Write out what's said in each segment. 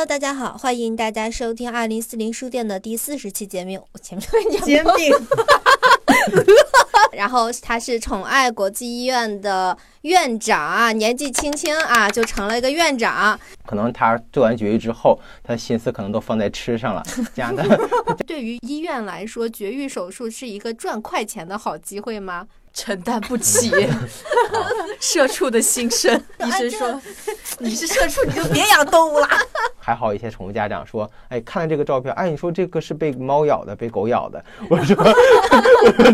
Hello，大家好，欢迎大家收听二零四零书店的第四十期节目。我前面讲煎饼，然后他是宠爱国际医院的院长啊，年纪轻轻啊就成了一个院长。可能他做完绝育之后，他心思可能都放在吃上了。这样的，对于医院来说，绝育手术是一个赚快钱的好机会吗？承担不起社畜的心声。医生说：“ 你是社畜，你就别养动物了。还好一些宠物家长说，哎，看了这个照片，哎，你说这个是被猫咬的，被狗咬的。我说，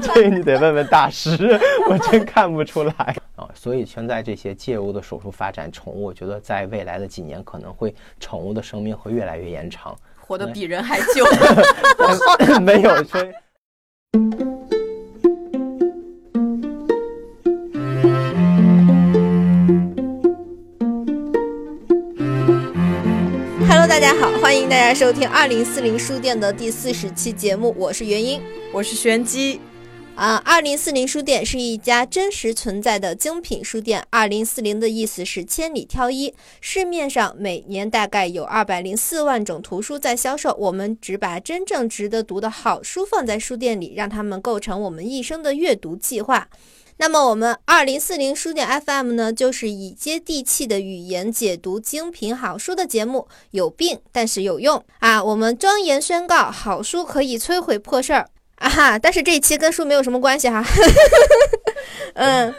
这你得问问大师，我真看不出来啊。所以现在这些介入的手术发展，宠物我觉得在未来的几年可能会宠物的生命会越来越延长，活得比人还久。没有说。大家好，欢迎大家收听二零四零书店的第四十期节目，我是元英，我是玄机。啊，二零四零书店是一家真实存在的精品书店。二零四零的意思是千里挑一，市面上每年大概有二百零四万种图书在销售，我们只把真正值得读的好书放在书店里，让它们构成我们一生的阅读计划。那么，我们二零四零书店 FM 呢，就是以接地气的语言解读精品好书的节目。有病，但是有用啊！我们庄严宣告，好书可以摧毁破事儿。啊哈！但是这一期跟书没有什么关系哈。嗯，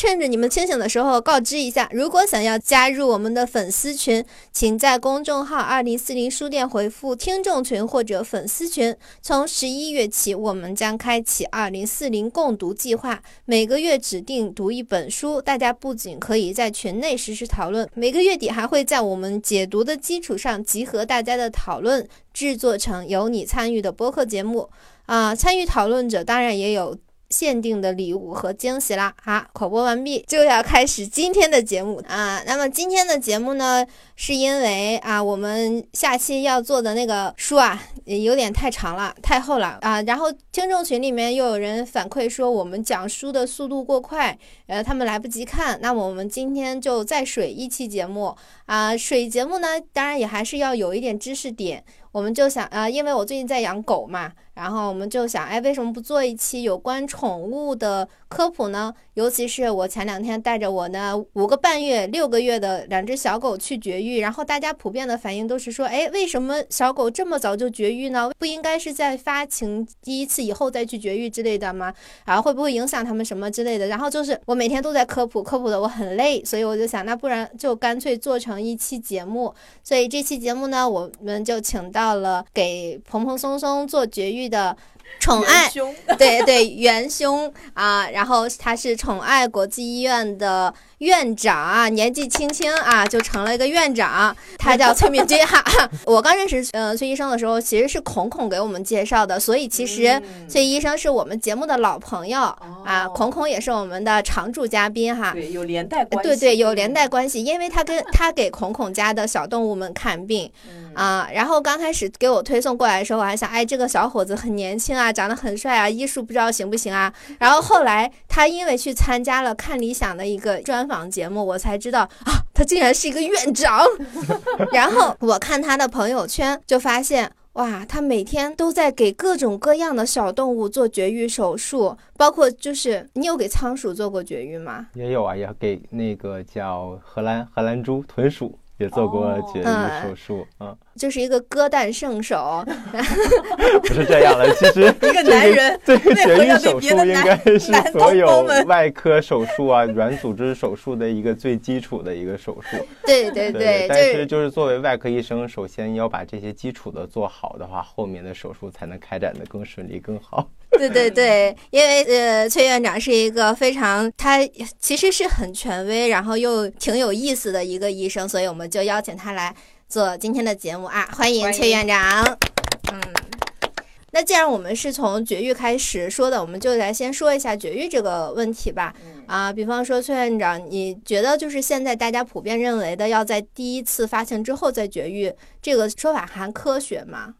趁着你们清醒的时候，告知一下，如果想要加入我们的粉丝群，请在公众号“二零四零书店”回复“听众群”或者“粉丝群”。从十一月起，我们将开启“二零四零共读计划”，每个月指定读一本书。大家不仅可以在群内实时讨论，每个月底还会在我们解读的基础上，集合大家的讨论，制作成由你参与的播客节目。啊，参与讨论者当然也有限定的礼物和惊喜啦！好，口播完毕，就要开始今天的节目啊。那么今天的节目呢，是因为啊，我们下期要做的那个书啊，有点太长了，太厚了啊。然后听众群里面又有人反馈说，我们讲书的速度过快，呃，他们来不及看。那么我们今天就再水一期节目啊，水节目呢，当然也还是要有一点知识点。我们就想啊，因为我最近在养狗嘛，然后我们就想，哎，为什么不做一期有关宠物的科普呢？尤其是我前两天带着我那五个半月、六个月的两只小狗去绝育，然后大家普遍的反应都是说，哎，为什么小狗这么早就绝育呢？不应该是在发情第一次以后再去绝育之类的吗？然后会不会影响它们什么之类的？然后就是我每天都在科普，科普的我很累，所以我就想，那不然就干脆做成一期节目。所以这期节目呢，我们就请到。到了给蓬蓬松松做绝育剧的宠爱，对对元凶啊，然后他是宠爱国际医院的院长啊，年纪轻轻啊就成了一个院长，他叫 崔敏君哈。我刚认识呃崔医生的时候，其实是孔孔给我们介绍的，所以其实崔医生是我们节目的老朋友啊，孔孔也是我们的常驻嘉宾哈，对，有连带关系，对对，有连带关系，因为他跟 他给孔孔家的小动物们看病。啊，然后刚开始给我推送过来的时候，我还想，哎，这个小伙子很年轻啊，长得很帅啊，医术不知道行不行啊。然后后来他因为去参加了看理想的一个专访节目，我才知道啊，他竟然是一个院长。然后我看他的朋友圈，就发现哇，他每天都在给各种各样的小动物做绝育手术，包括就是你有给仓鼠做过绝育吗？也有啊，也给那个叫荷兰荷兰猪豚鼠。也做过绝育手术，嗯，就是一个割蛋圣手，不是这样的。其实 一个男人，这个绝育手术应该是所有外科手术啊、软组织手术的一个最基础的一个手术。对对对，但是就是作为外科医生，首先要把这些基础的做好的话，后面的手术才能开展的更顺利、更好。对对对，因为呃，崔院长是一个非常他其实是很权威，然后又挺有意思的一个医生，所以我们就邀请他来做今天的节目啊，欢迎崔院长。嗯，那既然我们是从绝育开始说的，我们就来先说一下绝育这个问题吧。啊，比方说崔院长，你觉得就是现在大家普遍认为的要在第一次发情之后再绝育，这个说法还科学吗？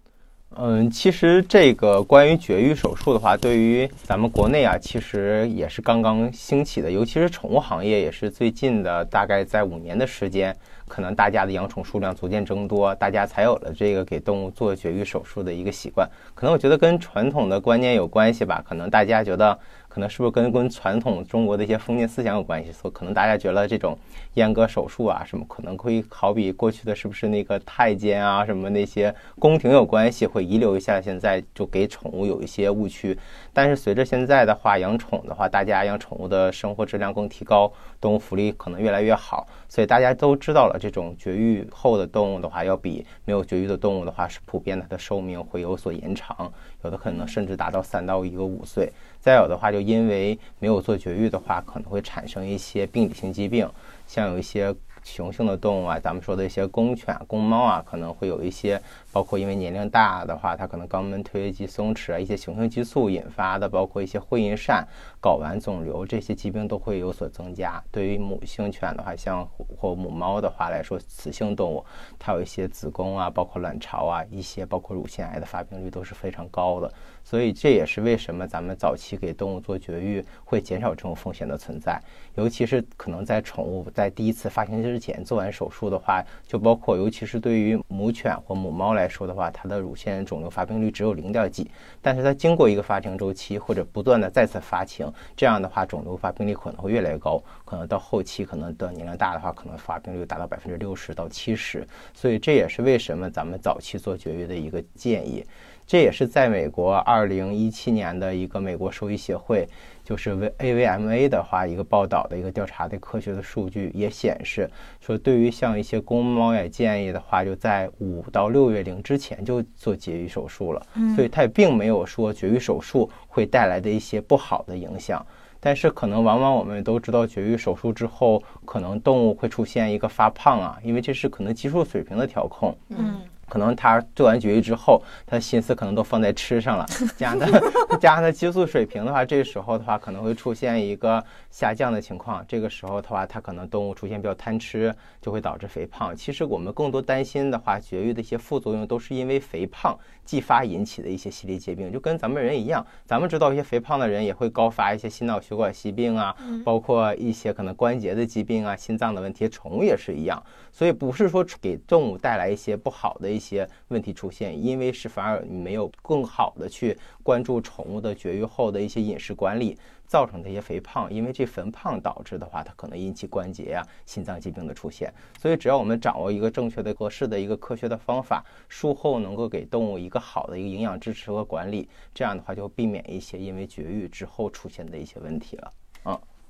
嗯，其实这个关于绝育手术的话，对于咱们国内啊，其实也是刚刚兴起的，尤其是宠物行业，也是最近的，大概在五年的时间，可能大家的养宠数量逐渐增多，大家才有了这个给动物做绝育手术的一个习惯。可能我觉得跟传统的观念有关系吧，可能大家觉得。可能是不是跟跟传统中国的一些封建思想有关系？所可能大家觉得这种阉割手术啊什么，可能会好比过去的是不是那个太监啊什么那些宫廷有关系，会遗留一下。现在就给宠物有一些误区。但是随着现在的话，养宠的话，大家养宠物的生活质量更提高，动物福利可能越来越好，所以大家都知道了，这种绝育后的动物的话，要比没有绝育的动物的话，是普遍它的寿命会有所延长，有的可能甚至达到三到一个五岁。再有的话，就因为没有做绝育的话，可能会产生一些病理性疾病，像有一些。雄性的动物啊，咱们说的一些公犬、公猫啊，可能会有一些，包括因为年龄大的话，它可能肛门褪黑激松弛啊，一些雄性激素引发的，包括一些会阴疝、睾丸肿瘤这些疾病都会有所增加。对于母性犬的话，像或母猫的话来说，雌性动物它有一些子宫啊，包括卵巢啊，一些包括乳腺癌的发病率都是非常高的。所以这也是为什么咱们早期给动物做绝育会减少这种风险的存在，尤其是可能在宠物在第一次发情之前做完手术的话，就包括尤其是对于母犬或母猫来说的话，它的乳腺肿瘤发病率只有零点几，但是它经过一个发情周期或者不断的再次发情，这样的话肿瘤发病率可能会越来越高，可能到后期可能的年龄大的话，可能发病率达到百分之六十到七十，所以这也是为什么咱们早期做绝育的一个建议。这也是在美国二零一七年的一个美国兽医协会，就是 V AVMA 的话一个报道的一个调查的科学的数据也显示，说对于像一些公猫也建议的话，就在五到六月龄之前就做绝育手术了。所以它也并没有说绝育手术会带来的一些不好的影响。但是可能往往我们都知道，绝育手术之后，可能动物会出现一个发胖啊，因为这是可能激素水平的调控。嗯。可能他做完绝育之后，他的心思可能都放在吃上了，加上他加上他激素水平的话，这个时候的话可能会出现一个下降的情况。这个时候的话，它可能动物出现比较贪吃，就会导致肥胖。其实我们更多担心的话，绝育的一些副作用都是因为肥胖继发引起的一些系列疾病，就跟咱们人一样。咱们知道一些肥胖的人也会高发一些心脑血管疾病啊，包括一些可能关节的疾病啊、心脏的问题。宠物也是一样，所以不是说给动物带来一些不好的。一些问题出现，因为是反而你没有更好的去关注宠物的绝育后的一些饮食管理，造成的一些肥胖，因为这肥胖导致的话，它可能引起关节呀、心脏疾病的出现。所以只要我们掌握一个正确的、合适的一个科学的方法，术后能够给动物一个好的一个营养支持和管理，这样的话就避免一些因为绝育之后出现的一些问题了。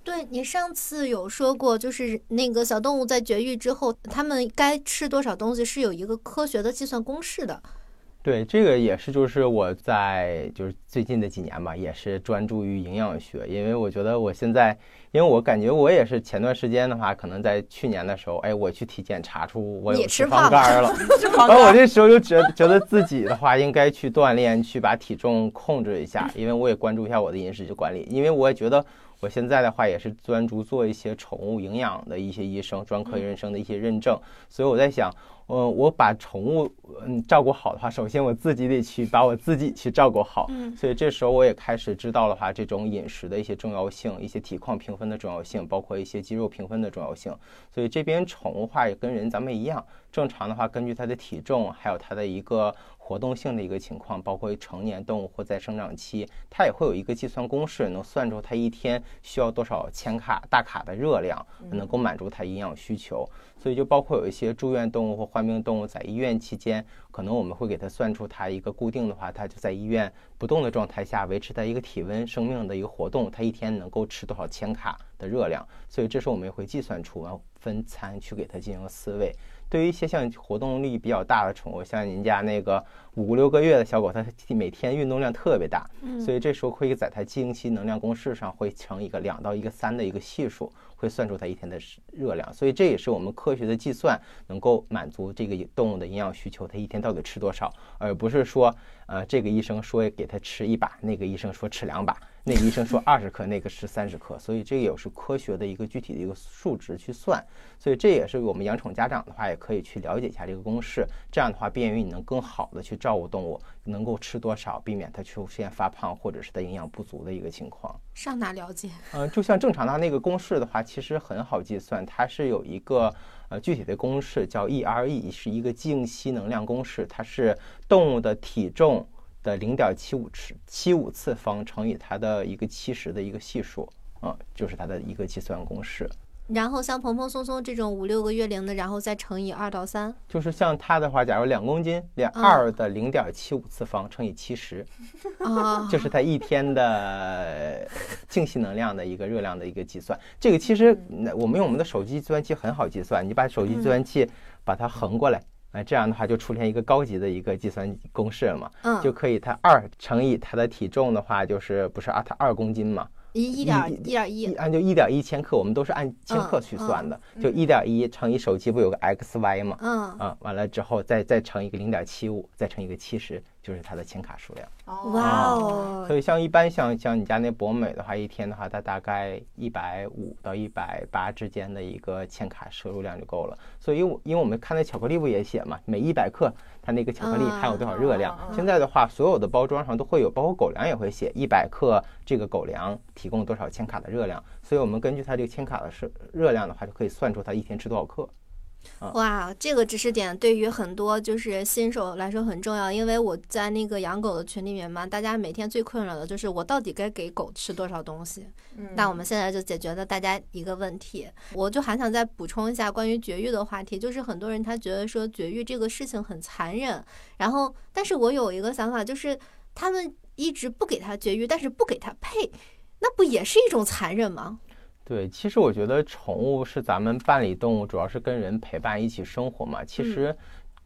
嗯。对你上次有说过，就是那个小动物在绝育之后，它们该吃多少东西是有一个科学的计算公式的。对，这个也是，就是我在就是最近的几年吧，也是专注于营养学，因为我觉得我现在，因为我感觉我也是前段时间的话，可能在去年的时候，哎，我去体检查出我有脂肪肝了，然后我这时候就觉觉得自己的话应该去锻炼，去把体重控制一下，因为我也关注一下我的饮食管理，因为我也觉得。我现在的话也是专注做一些宠物营养的一些医生，专科医生的一些认证，所以我在想，嗯，我把宠物嗯照顾好的话，首先我自己得去把我自己去照顾好，嗯，所以这时候我也开始知道了话，这种饮食的一些重要性，一些体况评分的重要性，包括一些肌肉评分的重要性，所以这边宠物话也跟人咱们一样，正常的话根据它的体重，还有它的一个。活动性的一个情况，包括成年动物或在生长期，它也会有一个计算公式，能算出它一天需要多少千卡大卡的热量，能够满足它营养需求。所以就包括有一些住院动物或患病动物在医院期间，可能我们会给它算出它一个固定的话，它就在医院不动的状态下维持它一个体温、生命的一个活动，它一天能够吃多少千卡的热量。所以这时候我们也会计算出，然后分餐去给它进行饲喂。对于一些像活动力比较大的宠物，像您家那个五六个月的小狗，它每天运动量特别大，所以这时候会在它经期能量公式上会乘一个两到一个三的一个系数，会算出它一天的热量。所以这也是我们科学的计算，能够满足这个动物的营养需求，它一天到底吃多少，而不是说，呃，这个医生说给它吃一把，那个医生说吃两把。那个医生说二十克，那个是三十克，所以这个也是科学的一个具体的一个数值去算，所以这也是我们养宠家长的话也可以去了解一下这个公式，这样的话便于你能更好的去照顾动物，能够吃多少，避免它出现发胖或者是它营养不足的一个情况。上哪了解？嗯，就像正常的那个公式的话，其实很好计算，它是有一个呃具体的公式叫 ERE，是一个静息能量公式，它是动物的体重。的零点七五次七五次方乘以它的一个七十的一个系数啊，就是它的一个计算公式。然后像蓬蓬松松这种五六个月龄的，然后再乘以二到三。就是像它的话，假如两公斤，两二的零点七五次方乘以七十，啊，就是它一天的静息能量的一个热量的一个计算。这个其实我们用我们的手机计算器很好计算，你把手机计算器把它横过来。哎，这样的话就出现一个高级的一个计算公式了嘛，嗯，就可以它二乘以它的体重的话，就是不是啊，它二公斤嘛，一一点一点一，按就一点一千克，我们都是按千克去算的，就一点一乘以手机不有个 x y 嘛，嗯，啊，完了之后再再乘一个零点七五，再乘一个七十。就是它的千卡数量，哇哦！所以像一般像像你家那博美的话，一天的话，它大概一百五到一百八之间的一个千卡摄入量就够了。所以我，因为我们看那巧克力不也写嘛，每一百克它那个巧克力含有多少热量？现在的话，所有的包装上都会有，包括狗粮也会写一百克这个狗粮提供多少千卡的热量。所以我们根据它这个千卡的摄热量的话，就可以算出它一天吃多少克。哇，这个知识点对于很多就是新手来说很重要，因为我在那个养狗的群里面嘛，大家每天最困扰的就是我到底该给狗吃多少东西。那我们现在就解决了大家一个问题，我就还想再补充一下关于绝育的话题，就是很多人他觉得说绝育这个事情很残忍，然后但是我有一个想法，就是他们一直不给他绝育，但是不给他配，那不也是一种残忍吗？对，其实我觉得宠物是咱们伴侣动物，主要是跟人陪伴一起生活嘛。其实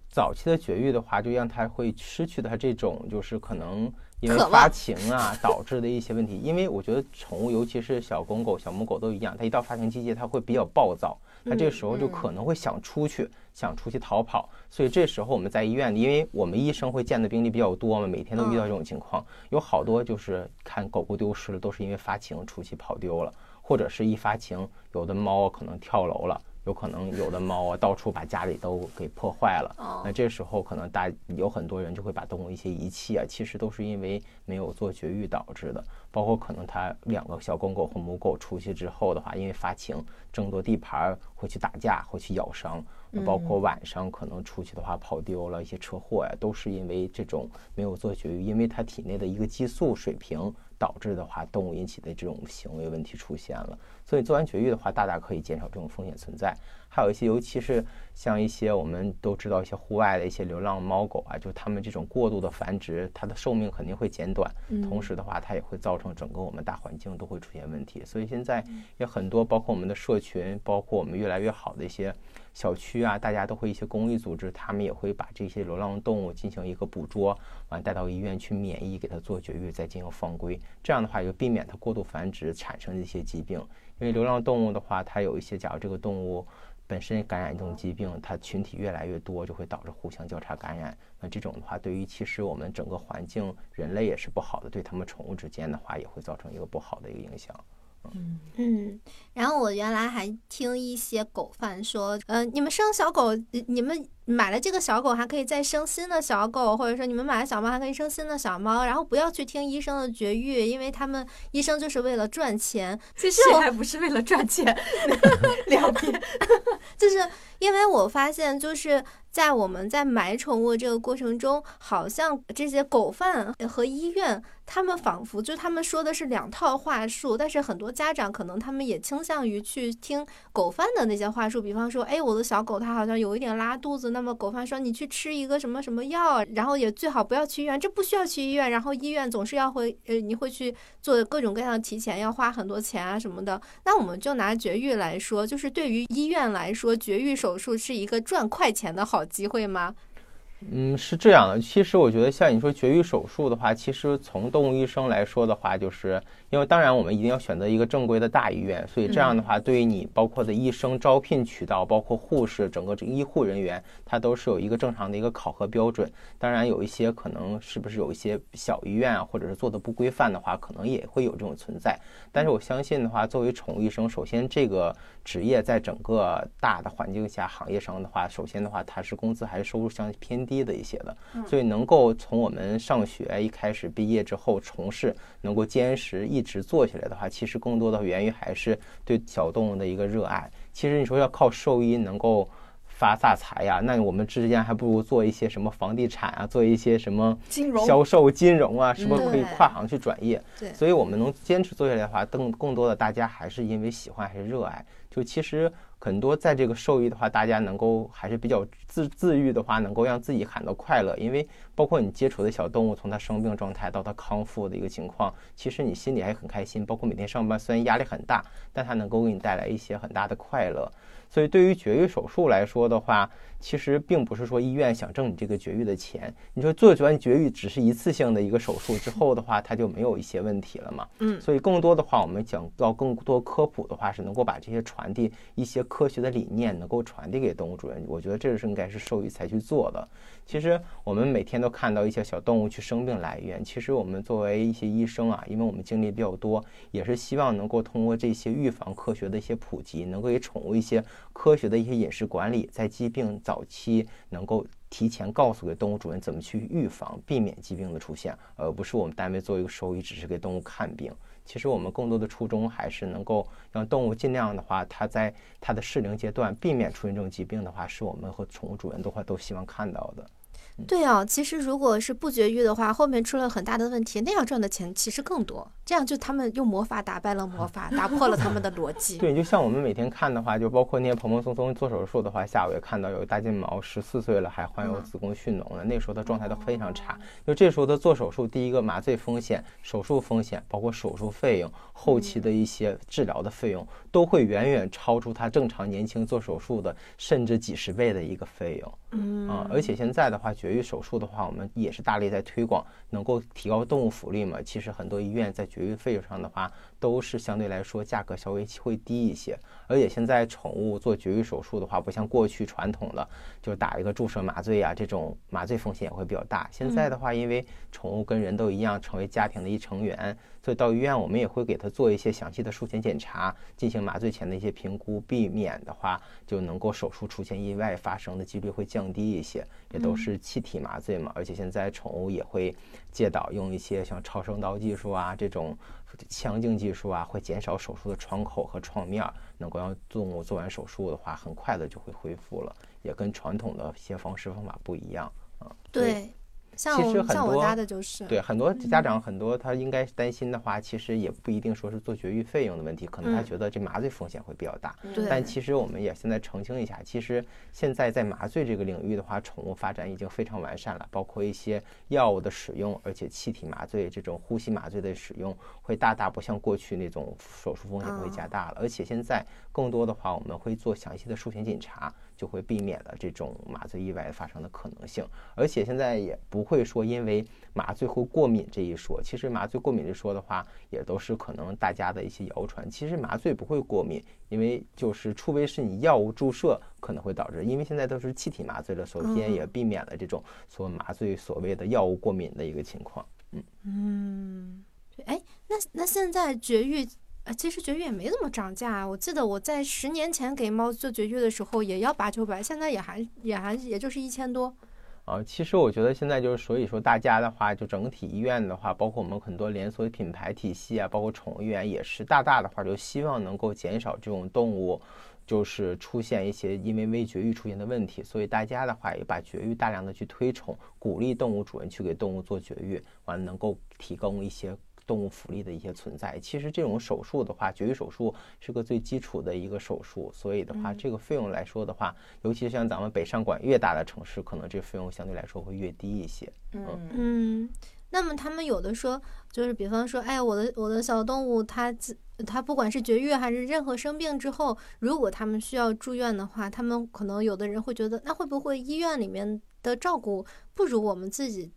早期的绝育的话，就让它会失去它这种就是可能因为发情啊导致的一些问题。因为我觉得宠物，尤其是小公狗、小母狗都一样，它一到发情季节，它会比较暴躁，它这个时候就可能会想出去，想出去逃跑。所以这时候我们在医院，因为我们医生会见的病例比较多嘛，每天都遇到这种情况，有好多就是看狗狗丢失了，都是因为发情出去跑丢了。或者是一发情，有的猫可能跳楼了，有可能有的猫啊到处把家里都给破坏了。那这时候可能大有很多人就会把动物一些遗弃啊，其实都是因为没有做绝育导致的。包括可能它两个小公狗或母狗出去之后的话，因为发情争夺地盘会去打架，会去咬伤。包括晚上可能出去的话跑丢了一些车祸呀，都是因为这种没有做绝育，因为它体内的一个激素水平。导致的话，动物引起的这种行为问题出现了，所以做完绝育的话，大大可以减少这种风险存在。还有一些，尤其是像一些我们都知道一些户外的一些流浪猫狗啊，就它们这种过度的繁殖，它的寿命肯定会减短。同时的话，它也会造成整个我们大环境都会出现问题。所以现在也很多，包括我们的社群，包括我们越来越好的一些小区啊，大家都会一些公益组织，他们也会把这些流浪动物进行一个捕捉，完带到医院去免疫，给它做绝育，再进行放归。这样的话，就避免它过度繁殖产生的一些疾病。因为流浪动物的话，它有一些，假如这个动物。本身感染这种疾病，它群体越来越多，就会导致互相交叉感染。那这种的话，对于其实我们整个环境，人类也是不好的，对他们宠物之间的话，也会造成一个不好的一个影响。嗯嗯，然后我原来还听一些狗贩说，呃，你们生小狗，你们买了这个小狗还可以再生新的小狗，或者说你们买了小猫还可以生新的小猫，然后不要去听医生的绝育，因为他们医生就是为了赚钱。其实我 还不是为了赚钱，两边，就是因为我发现就是。在我们在买宠物这个过程中，好像这些狗贩和医院，他们仿佛就他们说的是两套话术，但是很多家长可能他们也倾向于去听狗贩的那些话术，比方说，哎，我的小狗它好像有一点拉肚子，那么狗贩说你去吃一个什么什么药，然后也最好不要去医院，这不需要去医院，然后医院总是要会呃你会去做各种各样的提前，要花很多钱啊什么的。那我们就拿绝育来说，就是对于医院来说，绝育手术是一个赚快钱的好。机会吗？嗯，是这样的。其实我觉得，像你说绝育手术的话，其实从动物医生来说的话，就是因为当然我们一定要选择一个正规的大医院，所以这样的话，对于你包括的医生招聘渠道，包括护士，整个这医护人员，它都是有一个正常的一个考核标准。当然，有一些可能是不是有一些小医院啊，或者是做的不规范的话，可能也会有这种存在。但是我相信的话，作为宠物医生，首先这个职业在整个大的环境下、行业上的话，首先的话，它是工资还是收入相对偏低。低的一些的，所以能够从我们上学一开始毕业之后从事，能够坚持一直做起来的话，其实更多的源于还是对小动物的一个热爱。其实你说要靠兽医能够发大财呀，那我们之间还不如做一些什么房地产啊，做一些什么金融销售、金融啊，是不是可以跨行去转业？对，所以我们能坚持做下来的话，更更多的大家还是因为喜欢还是热爱。就其实。很多在这个受益的话，大家能够还是比较自自愈的话，能够让自己感到快乐。因为包括你接触的小动物，从它生病状态到它康复的一个情况，其实你心里还很开心。包括每天上班虽然压力很大，但它能够给你带来一些很大的快乐。所以对于绝育手术来说的话，其实并不是说医院想挣你这个绝育的钱。你说做完绝育只是一次性的一个手术之后的话，它就没有一些问题了嘛？嗯。所以更多的话，我们讲到更多科普的话，是能够把这些传递一些。科学的理念能够传递给动物主人，我觉得这是应该是兽医才去做的。其实我们每天都看到一些小动物去生病来医院，其实我们作为一些医生啊，因为我们经历比较多，也是希望能够通过这些预防科学的一些普及，能够给宠物一些科学的一些饮食管理，在疾病早早期能够提前告诉给动物主人怎么去预防，避免疾病的出现，而不是我们单位做一个兽医只是给动物看病。其实我们更多的初衷还是能够让动物尽量的话，它在它的适龄阶段避免出现这种疾病的话，是我们和宠物主人的话都希望看到的。对啊，其实如果是不绝育的话，后面出了很大的问题，那样赚的钱其实更多。这样就他们用魔法打败了魔法，打破了他们的逻辑。对，就像我们每天看的话，就包括那些蓬蓬松松做手术的话，下午也看到有大金毛十四岁了还患有子宫蓄脓了，那时候的状态都非常差。就这时候的做手术，第一个麻醉风险、手术风险，包括手术费用、后期的一些治疗的费用，都会远远超出他正常年轻做手术的甚至几十倍的一个费用。嗯啊，而且现在的话，绝育手术的话，我们也是大力在推广，能够提高动物福利嘛。其实很多医院在绝育费用上的话，都是相对来说价格稍微会低一些。而且现在宠物做绝育手术的话，不像过去传统的，就打一个注射麻醉啊，这种麻醉风险也会比较大。现在的话，因为宠物跟人都一样，成为家庭的一成员，所以到医院我们也会给它做一些详细的术前检查，进行麻醉前的一些评估，避免的话就能够手术出现意外发生的几率会降低一些。也都是气体麻醉嘛，而且现在宠物也会借导用一些像超声刀技术啊这种腔镜技术啊，会减少手术的窗口和创面。能够让动物做完手术的话，很快的就会恢复了，也跟传统的一些方式方法不一样啊。对。像其实很多家的就是对很多家长很多他应该担心的话，其实也不一定说是做绝育费用的问题，可能他觉得这麻醉风险会比较大。但其实我们也现在澄清一下，其实现在在麻醉这个领域的话，宠物发展已经非常完善了，包括一些药物的使用，而且气体麻醉这种呼吸麻醉的使用会大大不像过去那种手术风险会加大了。而且现在更多的话，我们会做详细的术前检查。就会避免了这种麻醉意外发生的可能性，而且现在也不会说因为麻醉会过敏这一说。其实麻醉过敏这说的话，也都是可能大家的一些谣传。其实麻醉不会过敏，因为就是除非是你药物注射可能会导致，因为现在都是气体麻醉了，首先也避免了这种所麻醉所谓的药物过敏的一个情况。嗯嗯，哎，那那现在绝育。啊，其实绝育也没怎么涨价。我记得我在十年前给猫做绝育的时候也要八九百，现在也还也还也就是一千多。啊，其实我觉得现在就是，所以说大家的话，就整体医院的话，包括我们很多连锁品牌体系啊，包括宠物医院也是大大的话，就希望能够减少这种动物就是出现一些因为未绝育出现的问题。所以大家的话也把绝育大量的去推崇，鼓励动物主人去给动物做绝育，完能够提供一些。动物福利的一些存在，其实这种手术的话，绝育手术是个最基础的一个手术，所以的话，这个费用来说的话，尤其像咱们北上广越大的城市，可能这费用相对来说会越低一些。嗯嗯，那么他们有的说，就是比方说，哎，我的我的小动物，它它不管是绝育还是任何生病之后，如果他们需要住院的话，他们可能有的人会觉得，那会不会医院里面？的照顾不如我们自己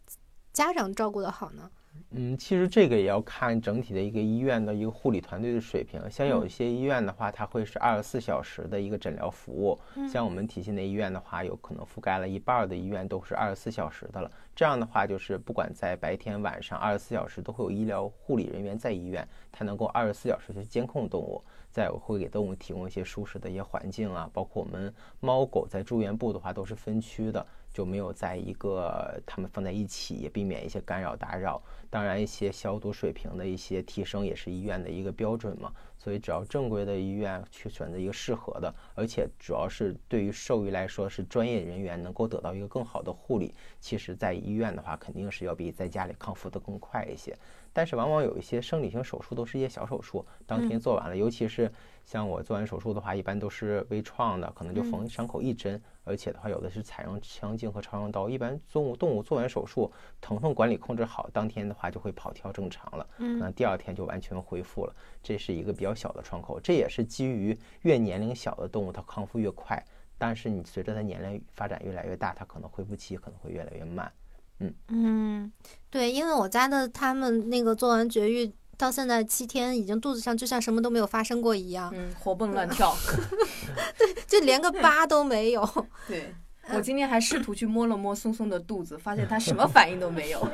家长照顾的好呢？嗯，其实这个也要看整体的一个医院的一个护理团队的水平。像有一些医院的话，它会是二十四小时的一个诊疗服务。像我们体系内医院的话，有可能覆盖了一半的医院都是二十四小时的了。这样的话，就是不管在白天晚上，二十四小时都会有医疗护理人员在医院，它能够二十四小时去监控动物，再会给动物提供一些舒适的一些环境啊。包括我们猫狗在住院部的话，都是分区的。就没有在一个他们放在一起，也避免一些干扰打扰。当然，一些消毒水平的一些提升也是医院的一个标准嘛。所以，只要正规的医院去选择一个适合的，而且主要是对于兽医来说是专业人员能够得到一个更好的护理。其实，在医院的话，肯定是要比在家里康复的更快一些。但是，往往有一些生理性手术都是一些小手术，当天做完了，尤其是。像我做完手术的话，一般都是微创的，可能就缝伤口一针，而且的话，有的是采用腔镜和超声刀。一般动物动物做完手术，疼痛管理控制好，当天的话就会跑跳正常了，可能第二天就完全恢复了。这是一个比较小的窗口，这也是基于越年龄小的动物它康复越快，但是你随着它年龄发展越来越大，它可能恢复期可能会越来越慢。嗯嗯，对，因为我家的他们那个做完绝育。到现在七天，已经肚子上就像什么都没有发生过一样，嗯，活蹦乱跳，对，就连个疤都没有。对，我今天还试图去摸了摸松松的肚子，发现它什么反应都没有。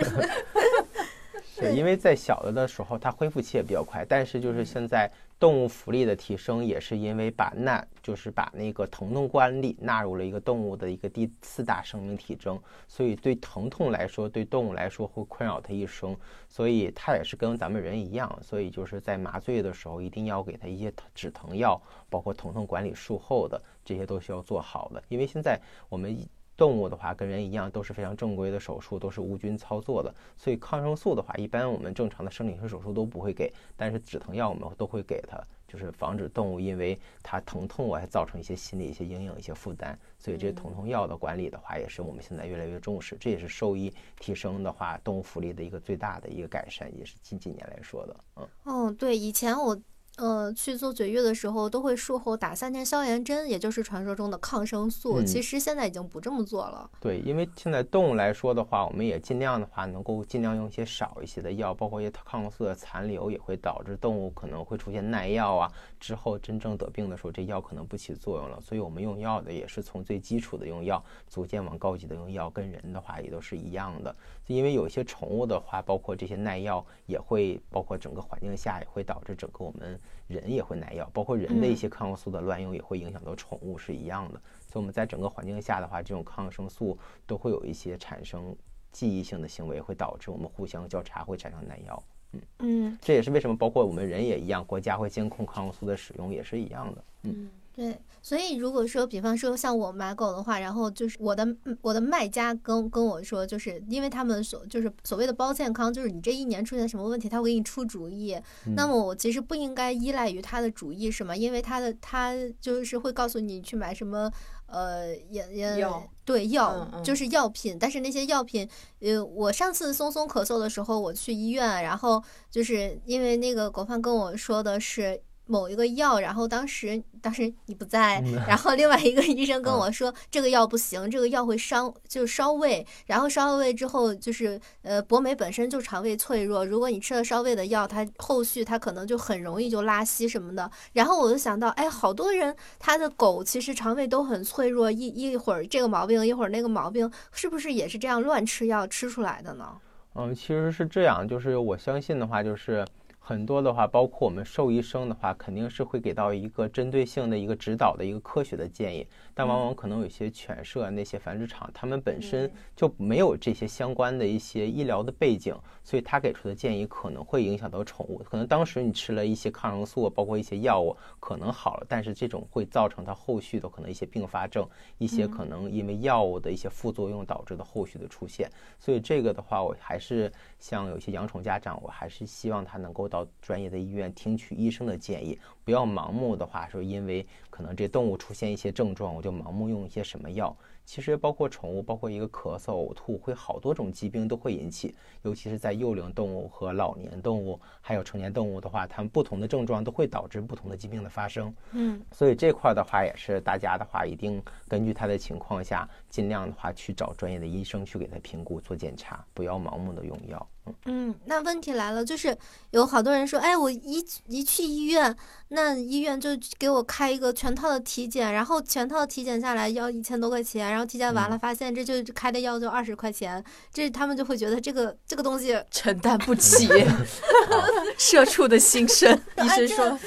对，因为在小的的时候，它恢复期也比较快，但是就是现在。动物福利的提升也是因为把那，就是把那个疼痛管理纳入了一个动物的一个第四大生命体征，所以对疼痛来说，对动物来说会困扰它一生，所以它也是跟咱们人一样，所以就是在麻醉的时候一定要给它一些止疼药，包括疼痛管理术后的这些都需要做好的，因为现在我们。动物的话跟人一样都是非常正规的手术，都是无菌操作的，所以抗生素的话，一般我们正常的生理性手术都不会给，但是止疼药我们都会给它，就是防止动物因为它疼痛啊，造成一些心理一些阴影、一些负担。所以这些疼痛药的管理的话，也是我们现在越来越重视，这也是兽医提升的话，动物福利的一个最大的一个改善，也是近几年来说的。嗯，哦，对，以前我。呃，去做绝育的时候都会术后打三天消炎针，也就是传说中的抗生素。其实现在已经不这么做了。对，因为现在动物来说的话，我们也尽量的话能够尽量用一些少一些的药，包括一些抗生素的残留也会导致动物可能会出现耐药啊。之后真正得病的时候，这药可能不起作用了。所以我们用药的也是从最基础的用药，逐渐往高级的用药，跟人的话也都是一样的。因为有一些宠物的话，包括这些耐药也会，包括整个环境下也会导致整个我们。人也会耐药，包括人的一些抗生素的乱用也会影响到宠物，是一样的。所以我们在整个环境下的话，这种抗生素都会有一些产生记忆性的行为，会导致我们互相交叉会产生耐药。嗯嗯，这也是为什么包括我们人也一样，国家会监控抗生素的使用也是一样的。嗯。对，所以如果说，比方说像我买狗的话，然后就是我的我的卖家跟跟我说，就是因为他们所就是所谓的包健康，就是你这一年出现什么问题，他会给你出主意。那么我其实不应该依赖于他的主意，是吗？因为他的他就是会告诉你去买什么呃也也对药就是药品，但是那些药品，呃，我上次松松咳嗽的时候，我去医院，然后就是因为那个狗贩跟我说的是。某一个药，然后当时当时你不在，然后另外一个医生跟我说这个药不行，这个药会伤，就烧胃，然后烧胃之后就是呃博美本身就肠胃脆弱，如果你吃了烧胃的药，它后续它可能就很容易就拉稀什么的。然后我就想到，哎，好多人他的狗其实肠胃都很脆弱，一一会儿这个毛病，一会儿那个毛病，是不是也是这样乱吃药吃出来的呢？嗯，其实是这样，就是我相信的话就是。很多的话，包括我们兽医生的话，肯定是会给到一个针对性的一个指导的一个科学的建议。但往往可能有些犬舍那些繁殖场，他们本身就没有这些相关的一些医疗的背景，所以他给出的建议可能会影响到宠物。可能当时你吃了一些抗生素，包括一些药物，可能好了，但是这种会造成它后续的可能一些并发症，一些可能因为药物的一些副作用导致的后续的出现。所以这个的话，我还是像有些养宠家长，我还是希望他能够。到专业的医院听取医生的建议，不要盲目的话说，因为可能这动物出现一些症状，我就盲目用一些什么药。其实包括宠物，包括一个咳嗽、呕吐，会好多种疾病都会引起，尤其是在幼龄动物和老年动物，还有成年动物的话，它们不同的症状都会导致不同的疾病的发生。嗯，所以这块的话，也是大家的话，一定根据它的情况下，尽量的话去找专业的医生去给它评估、做检查，不要盲目的用药。嗯，那问题来了，就是有好多人说，哎，我一一去医院，那医院就给我开一个全套的体检，然后全套体检下来要一千多块钱，然后体检完了发现这就开的药就二十块钱，这他们就会觉得这个这个东西承担不起，社畜的心声。医生说，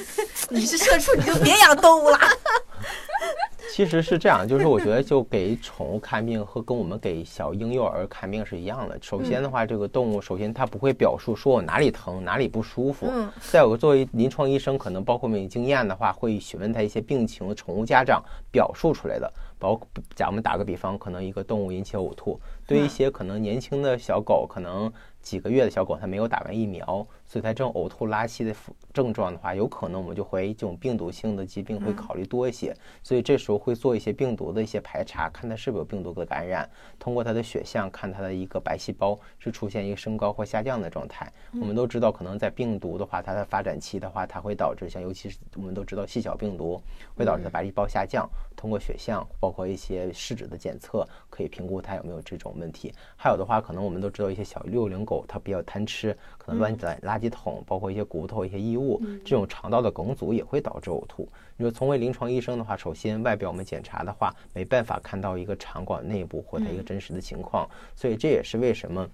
你是社畜，你就别养动物啦。其实是这样，就是我觉得就给宠物看病和跟我们给小婴幼儿看病是一样的。首先的话，这个动物首先它不会表述说我哪里疼哪里不舒服。嗯。再有个作为临床医生，可能包括我们有经验的话，会询问他一些病情，宠物家长表述出来的。包括假我们打个比方，可能一个动物引起呕吐，对一些可能年轻的小狗，可能几个月的小狗，它没有打完疫苗。所以它这种呕吐、拉稀的症状的话，有可能我们就怀疑这种病毒性的疾病会考虑多一些。所以这时候会做一些病毒的一些排查，看它是不是有病毒的感染。通过它的血象看它的一个白细胞是出现一个升高或下降的状态。我们都知道，可能在病毒的话，它的发展期的话，它会导致像尤其是我们都知道细小病毒会导致它白细胞下降。通过血象，包括一些试纸的检测，可以评估它有没有这种问题。还有的话，可能我们都知道一些小六龄狗它比较贪吃，可能乱在垃圾桶，包括一些骨头、一些异物，这种肠道的梗阻也会导致呕吐。你说，从为临床医生的话，首先外表我们检查的话，没办法看到一个肠管内部或它一个真实的情况，所以这也是为什么。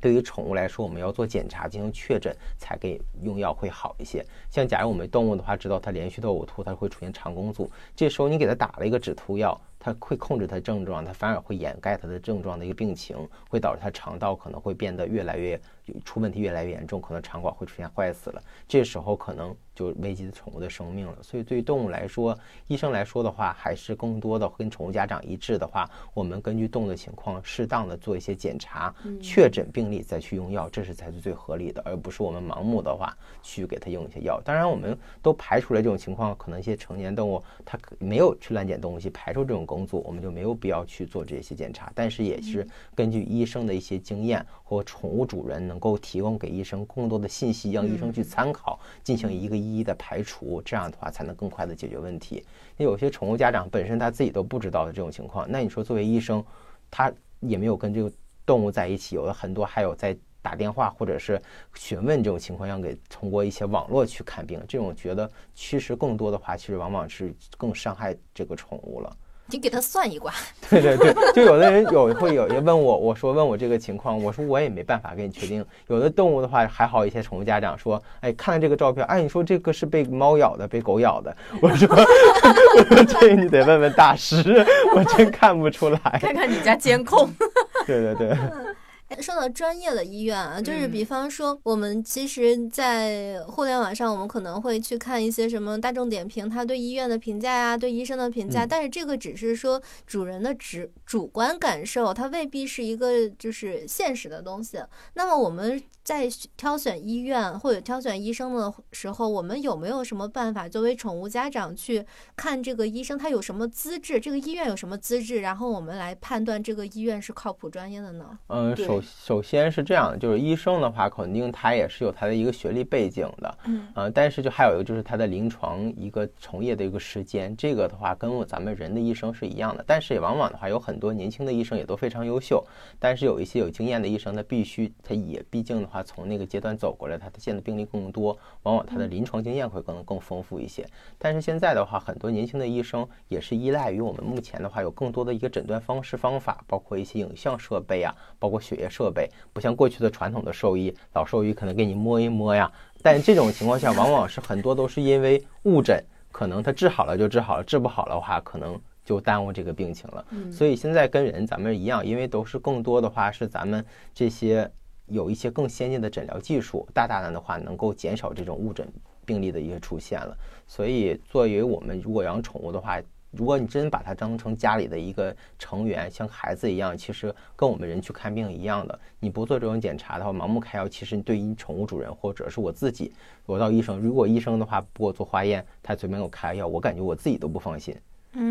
对于宠物来说，我们要做检查进行确诊，才给用药会好一些。像假如我们动物的话，知道它连续的呕吐，它会出现肠梗阻，这时候你给它打了一个止吐药。它会控制它症状，它反而会掩盖它的症状的一个病情，会导致它肠道可能会变得越来越出问题，越来越严重，可能肠管会出现坏死了。这时候可能就危及宠物的生命了。所以对于动物来说，医生来说的话，还是更多的跟宠物家长一致的话，我们根据动物的情况，适当的做一些检查，确诊病例再去用药，这是才是最合理的，而不是我们盲目的话去给它用一些药。当然，我们都排除了这种情况，可能一些成年动物它没有去乱捡东西，排除这种。工作我们就没有必要去做这些检查，但是也是根据医生的一些经验或宠物主人能够提供给医生更多的信息，让医生去参考，进行一个一一的排除，这样的话才能更快的解决问题。那有些宠物家长本身他自己都不知道的这种情况，那你说作为医生，他也没有跟这个动物在一起，有的很多还有在。打电话或者是询问这种情况，让给通过一些网络去看病，这种觉得其实更多的话，其实往往是更伤害这个宠物了。你给他算一卦。对对对，就有的人有会有人问我，我说问我这个情况，我说我也没办法给你确定。有的动物的话还好一些，宠物家长说，哎，看了这个照片，哎，你说这个是被猫咬的，被狗咬的。我说，我说这你得问问大师，我真看不出来。看看你家监控。对对对。说到专业的医院啊，就是比方说，我们其实，在互联网上，我们可能会去看一些什么大众点评，他对医院的评价呀，对医生的评价，但是这个只是说主人的主主观感受，它未必是一个就是现实的东西。那么我们在挑选医院或者挑选医生的时候，我们有没有什么办法作为宠物家长去看这个医生他有什么资质，这个医院有什么资质，然后我们来判断这个医院是靠谱专业的呢？嗯，首。首先是这样，就是医生的话，肯定他也是有他的一个学历背景的，嗯，呃，但是就还有一个就是他的临床一个从业的一个时间，这个的话跟咱们人的医生是一样的，但是也往往的话有很多年轻的医生也都非常优秀，但是有一些有经验的医生，他必须他也毕竟的话从那个阶段走过来，他见的病例更多，往往他的临床经验会更更丰富一些。但是现在的话，很多年轻的医生也是依赖于我们目前的话有更多的一个诊断方式方法，包括一些影像设备啊，包括血液。设备不像过去的传统的兽医，老兽医可能给你摸一摸呀。但这种情况下，往往是很多都是因为误诊，可能他治好了就治好了，治不好的话，可能就耽误这个病情了。所以现在跟人咱们一样，因为都是更多的话是咱们这些有一些更先进的诊疗技术，大大的的话能够减少这种误诊病例的一些出现了。所以作为我们如果养宠物的话，如果你真把它当成家里的一个成员，像孩子一样，其实跟我们人去看病一样的。你不做这种检查的话，盲目开药，其实对于宠物主人或者是我自己，我到医生，如果医生的话不给我做化验，他随便给我开药，我感觉我自己都不放心。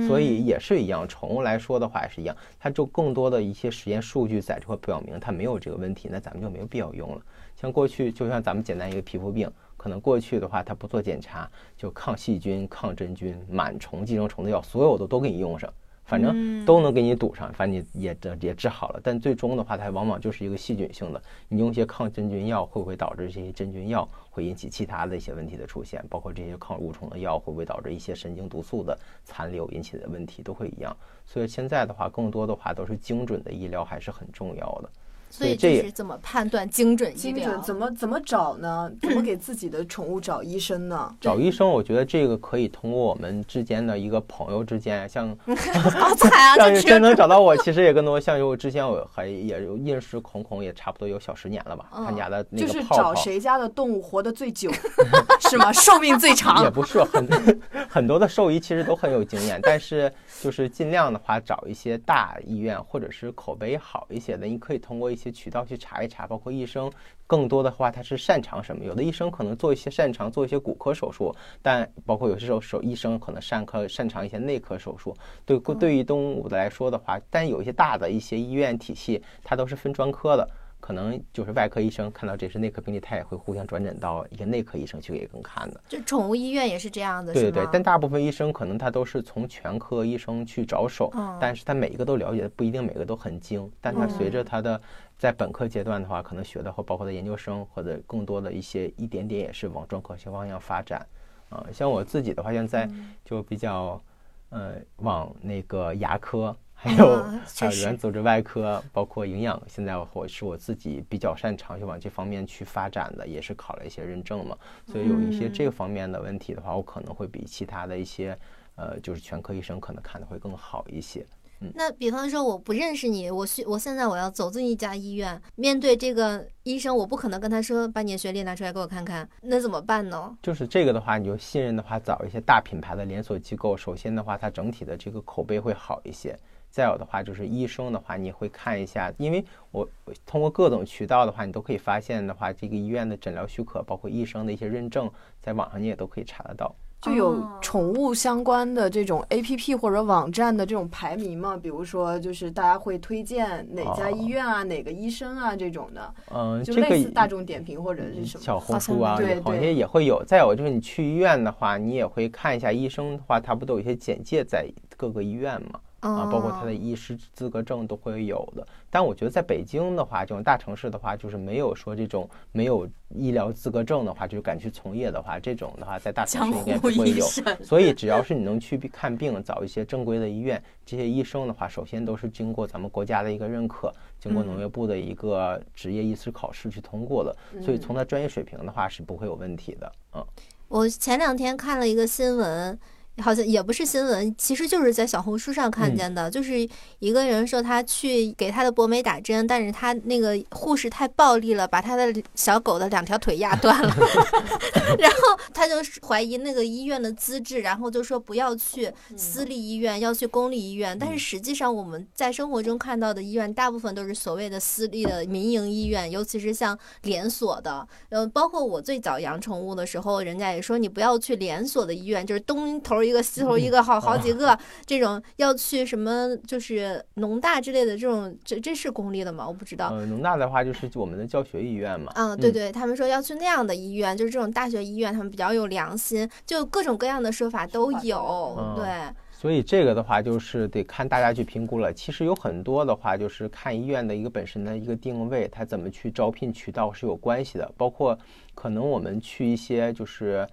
所以也是一样。宠物来说的话也是一样，它就更多的一些实验数据在这块表明它没有这个问题，那咱们就没有必要用了。像过去，就像咱们简单一个皮肤病，可能过去的话它不做检查，就抗细菌、抗真菌、螨虫、寄生虫的药，所有的都给你用上。反正都能给你堵上，反正你也治也治好了。但最终的话，它往往就是一个细菌性的。你用一些抗真菌药，会不会导致这些真菌药会引起其他的一些问题的出现？包括这些抗蠕虫的药，会不会导致一些神经毒素的残留引起的问题，都会一样。所以现在的话，更多的话都是精准的医疗还是很重要的。所以这是怎么判断精准医疗？精准怎么怎么找呢？怎么给自己的宠物找医生呢？找医生，我觉得这个可以通过我们之间的一个朋友之间，像 好惨啊！真能找到我，其实也更多。像我之前我还也有认识孔孔，也差不多有小十年了吧。他家的那个就是找谁家的动物活得最久，是吗？寿命最长？也不是很很多的兽医其实都很有经验，但是就是尽量的话找一些大医院或者是口碑好一些的，你可以通过一些。渠道去查一查，包括医生，更多的话他是擅长什么？有的医生可能做一些擅长做一些骨科手术，但包括有些时候手医生可能擅科擅长一些内科手术。对，对于动物的来说的话，但有一些大的一些医院体系，它都是分专科的。可能就是外科医生看到这是内科病例，他也会互相转诊到一些内科医生去给更看的。就宠物医院也是这样的，对对对。但大部分医生可能他都是从全科医生去着手，但是他每一个都了解，不一定每个都很精。但他随着他的在本科阶段的话，可能学的或包括他研究生或者更多的一些一点点也是往专科学方向发展。啊，像我自己的话，现在就比较呃往那个牙科。还有还有原组织外科，包括营养，现在我是我自己比较擅长，就往这方面去发展的，也是考了一些认证嘛。所以有一些这个方面的问题的话，我可能会比其他的一些呃，就是全科医生可能看的会更好一些。嗯，那比方说我不认识你，我需我现在我要走进一家医院，面对这个医生，我不可能跟他说把你的学历拿出来给我看看，那怎么办呢？就是这个的话，你就信任的话，找一些大品牌的连锁机构，首先的话，它整体的这个口碑会好一些。再有的话就是医生的话，你会看一下，因为我通过各种渠道的话，你都可以发现的话，这个医院的诊疗许可，包括医生的一些认证，在网上你也都可以查得到。就有宠物相关的这种 A P P 或者网站的这种排名嘛？比如说，就是大家会推荐哪家医院啊，哪个医生啊这种的。嗯，就类似大众点评或者是什么小红书啊，对，好像也会有。再有就是你去医院的话，你也会看一下医生的话，他不都有一些简介在各个医院嘛？啊，包括他的医师资格证都会有的。但我觉得在北京的话，这种大城市的话，就是没有说这种没有医疗资格证的话，就敢去从业的话，这种的话在大城市应该不会有。所以只要是你能去看病，找一些正规的医院，这些医生的话，首先都是经过咱们国家的一个认可，经过农业部的一个职业医师考试去通过的。所以从他专业水平的话是不会有问题的。嗯，我前两天看了一个新闻。好像也不是新闻，其实就是在小红书上看见的，就是一个人说他去给他的博美打针，但是他那个护士太暴力了，把他的小狗的两条腿压断了 然后他就怀疑那个医院的资质，然后就说不要去私立医院，要去公立医院。但是实际上我们在生活中看到的医院，大部分都是所谓的私立的民营医院，尤其是像连锁的，呃，包括我最早养宠物的时候，人家也说你不要去连锁的医院，就是东头。一个西头一个好好几个这种要去什么就是农大之类的这种这这是公立的吗？我不知道。呃，农大的话就是我们的教学医院嘛。嗯，对对，他们说要去那样的医院，就是这种大学医院，他们比较有良心，就各种各样的说法都有。对。所以这个的话就是得看大家去评估了。其实有很多的话就是看医院的一个本身的一个定位，它怎么去招聘渠道是有关系的。包括可能我们去一些就是。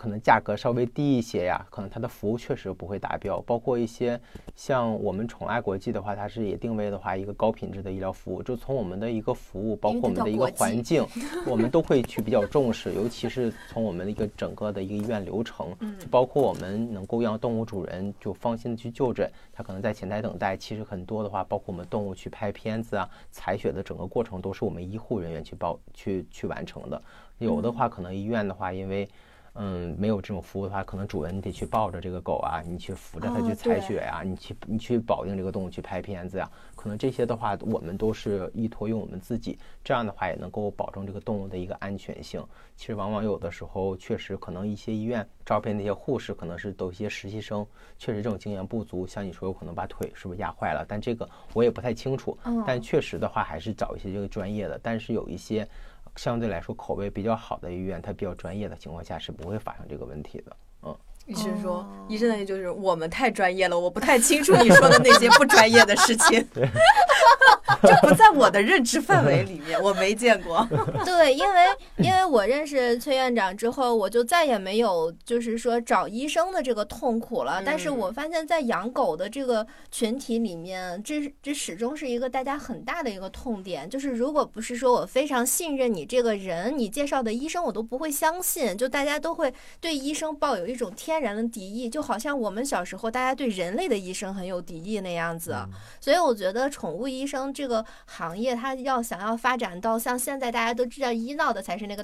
可能价格稍微低一些呀，可能它的服务确实不会达标。包括一些像我们宠爱国际的话，它是也定位的话一个高品质的医疗服务。就从我们的一个服务，包括我们的一个环境，我们都会去比较重视。尤其是从我们的一个整个的一个医院流程，包括我们能够让动物主人就放心的去就诊。他可能在前台等待，其实很多的话，包括我们动物去拍片子啊、采血的整个过程，都是我们医护人员去包去去完成的。有的话，可能医院的话，因为嗯，没有这种服务的话，可能主人你得去抱着这个狗啊，你去扶着它哦去采对血呀、你去你去保定这个动物去拍片子呀、可能这些的话，我们都是依托于我们自己，这样的话也能够保证这个动物的一个安全性。其实往往有的时候确实可能一些医院招聘那些护士可能是都一些实习生，确实这种经验不足，像你说有可能把腿是不是压坏了，但这个我也不太清楚。嗯但确实的话还是找一些这个专业的，但是有一些相对来说口碑比较好的医院，它比较专业的情况下是不会发生这个问题的。嗯，医生说哦，医生的意思就是我们太专业了，我不太清楚你说的那些不专业的事情，这不在我的认知范围里面，我没见过。对，因为因为我认识崔院长之后，我就再也没有就是说找医生的这个痛苦了。但是嗯我发现，在养狗的这个群体里面，这这始终是一个大家很大的一个痛点。就是如果不是说我非常信任你这个人，你介绍的医生我都不会相信。就大家都会对医生抱有一种天然的敌意，就好像我们小时候大家对人类的医生很有敌意那样子。所以我觉得宠物医生这个行业，它要想要发展到像现在大家都知道医闹的才是那个，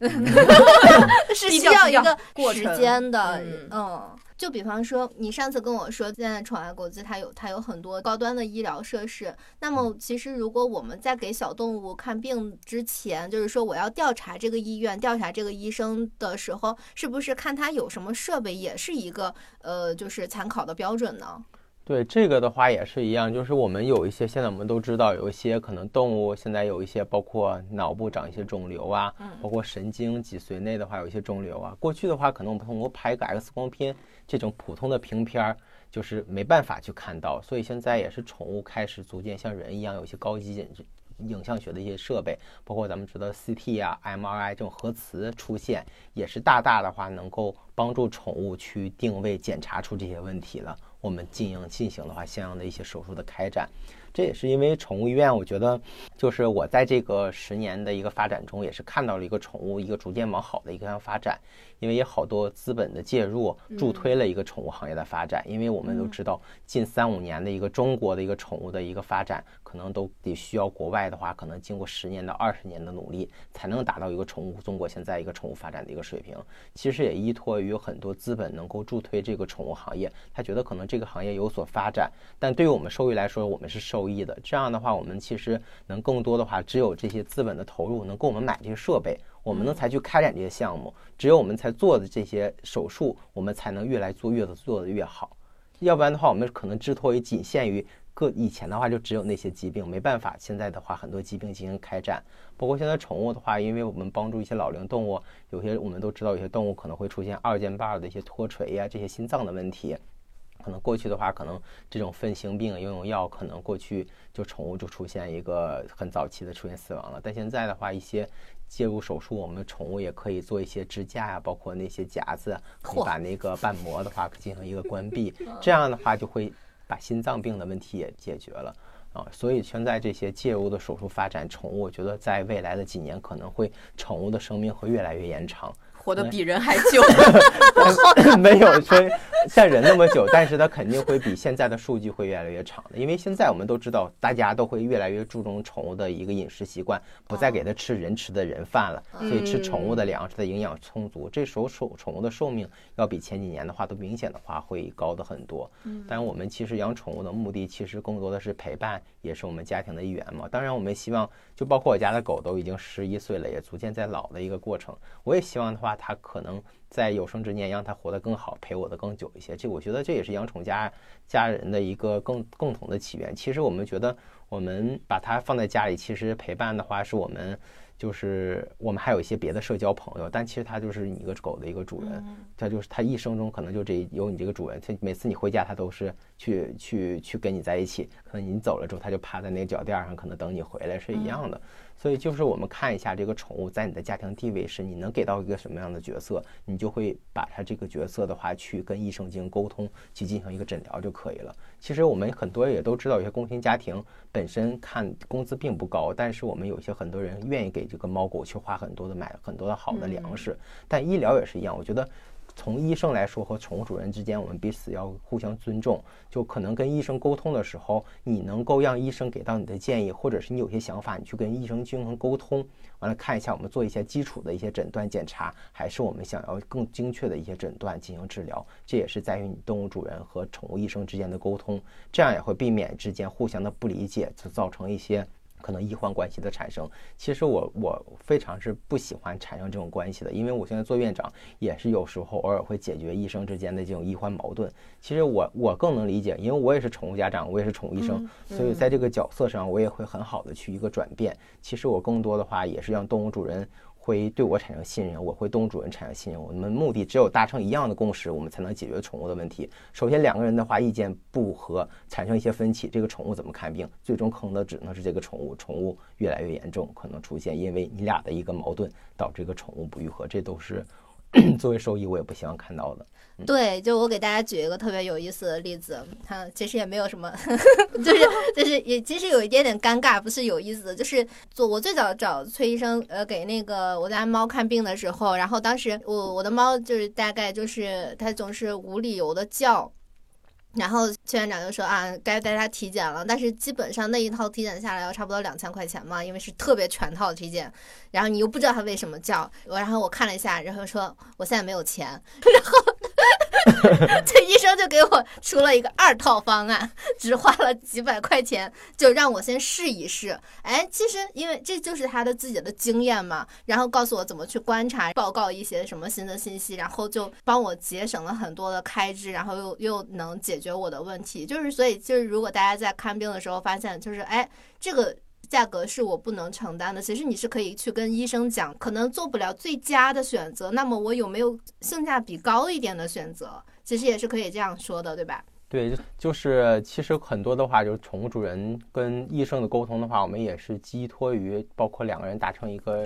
是需要一个时间的，嗯嗯。就比方说，你上次跟我说，现在宠爱国际它有它有很多高端的医疗设施。那么，其实如果我们在给小动物看病之前，就是说我要调查这个医院、调查这个医生的时候，是不是看他有什么设备，也是一个呃，就是参考的标准呢？对这个的话也是一样，就是我们有一些现在我们都知道，有一些可能动物现在有一些包括脑部长一些肿瘤啊，包括神经脊髓内的话有一些肿瘤啊。过去的话，可能我们通过拍个 X 光片这种普通的平片儿，就是没办法去看到，所以现在也是宠物开始逐渐像人一样有一些高级影影像学的一些设备，包括咱们知道 CT 啊、MRI 这种核磁出现，也是大大的话能够帮助宠物去定位、检查出这些问题了。我们进行进行的话，相应的一些手术的开展，这也是因为宠物医院，我觉得就是我在这个十年的一个发展中，也是看到了一个宠物一个逐渐往好的一个发展，因为也好多资本的介入，助推了一个宠物行业的发展。因为我们都知道，近三五年的一个中国的一个宠物的一个发展，可能都得需要国外的话，可能经过十年到二十年的努力，才能达到一个宠物中国现在一个宠物发展的一个水平。其实也依托于很多资本能够助推这个宠物行业，他觉得可能这个行业有所发展，但对于我们兽医来说，我们是受益的。这样的话，我们其实能更多的话，只有这些资本的投入能给我们买这些设备，我们呢才去开展这些项目。只有我们才做的这些手术，我们才能越来做越的做的越好。要不然的话，我们可能之所以仅限于各以前的话，就只有那些疾病，没办法。现在的话，很多疾病进行开展，包括现在宠物的话，因为我们帮助一些老龄动物，有些我们都知道，有些动物可能会出现二尖瓣的一些脱垂呀、这些心脏的问题。可能过去的话，可能这种分型病应用药，可能过去就宠物就出现一个很早期的出现死亡了。但现在的话，一些介入手术，我们宠物也可以做一些支架呀、包括那些夹子，可以把那个瓣膜的话进行一个关闭，这样的话就会把心脏病的问题也解决了。啊，所以现在这些介入的手术发展，宠物我觉得在未来的几年可能会宠物的生命会越来越延长。活得比人还久。没有说像人那么久，但是它肯定会比现在的数据会越来越长的，因为现在我们都知道，大家都会越来越注重宠物的一个饮食习惯，不再给它吃人吃的人饭了，所以吃宠物的粮食的营养充足，这时候宠宠物的寿命要比前几年的话都明显的话会高的很多。但我们其实养宠物的目的其实更多的是陪伴，也是我们家庭的一员嘛。当然，我们希望就包括我家的狗都已经十一岁了，也逐渐在老的一个过程。我也希望的话，它可能在有生之年让它活得更好，陪我的更久一些。这我觉得这也是养宠家家人的一个更共同的起源。其实我们觉得，我们把它放在家里，其实陪伴的话是我们。就是我们还有一些别的社交朋友，但其实它就是你一个狗的一个主人，它就是它一生中可能就这有你这个主人，它每次你回家它都是去去去跟你在一起，可能你走了之后它就趴在那个脚垫上，可能等你回来是一样的。所以就是我们看一下这个宠物在你的家庭地位是你能给到一个什么样的角色，你就会把它这个角色的话去跟医生进行沟通，去进行一个诊疗就可以了。其实我们很多也都知道，有些工薪家庭本身看工资并不高，但是我们有些很多人愿意给这个猫狗去花很多的买很多的好的粮食，但医疗也是一样，我觉得。从医生来说和宠物主人之间，我们彼此要互相尊重。就可能跟医生沟通的时候，你能够让医生给到你的建议，或者是你有些想法，你去跟医生进行沟通，完了看一下我们做一些基础的一些诊断检查，还是我们想要更精确的一些诊断进行治疗。这也是在于你动物主人和宠物医生之间的沟通，这样也会避免之间互相的不理解，就造成一些。可能医患关系的产生，其实我我非常是不喜欢产生这种关系的，因为我现在做院长也是有时候偶尔会解决医生之间的这种医患矛盾。其实我我更能理解，因为我也是宠物家长，我也是宠物医生，所以在这个角色上我也会很好的去一个转变。其实我更多的话也是让动物主人。会对我产生信任，我会动主人产生信任。我们目的只有达成一样的共识，我们才能解决宠物的问题。首先，两个人的话意见不合，产生一些分歧，这个宠物怎么看病？最终坑的只能是这个宠物，宠物越来越严重，可能出现因为你俩的一个矛盾导致这个宠物不愈合，这都是。作为兽医，我也不希望看到的。对，就我给大家举一个特别有意思的例子，它其实也没有什么，就是就是也其实有一点点尴尬，不是有意思。就是做我最早找崔医生，呃，给那个我家猫看病的时候，然后当时我我的猫就是大概就是它总是无理由的叫。然后崔院长就说啊，该带他体检了，但是基本上那一套体检下来要差不多两千块钱嘛，因为是特别全套的体检，然后你又不知道他为什么叫，然后我看了一下，然后说我现在没有钱，然后。这医生就给我出了一个二套方案，只花了几百块钱，就让我先试一试。哎，其实因为这就是他的自己的经验嘛，然后告诉我怎么去观察，报告一些什么新的信息，然后就帮我节省了很多的开支，然后又又能解决我的问题。就是所以就是如果大家在看病的时候发现，就是哎这个。价格是我不能承担的。其实你是可以去跟医生讲，可能做不了最佳的选择，那么我有没有性价比高一点的选择？其实也是可以这样说的，对吧？对，就是其实很多的话，就是宠物主人跟医生的沟通的话，我们也是寄托于包括两个人达成一个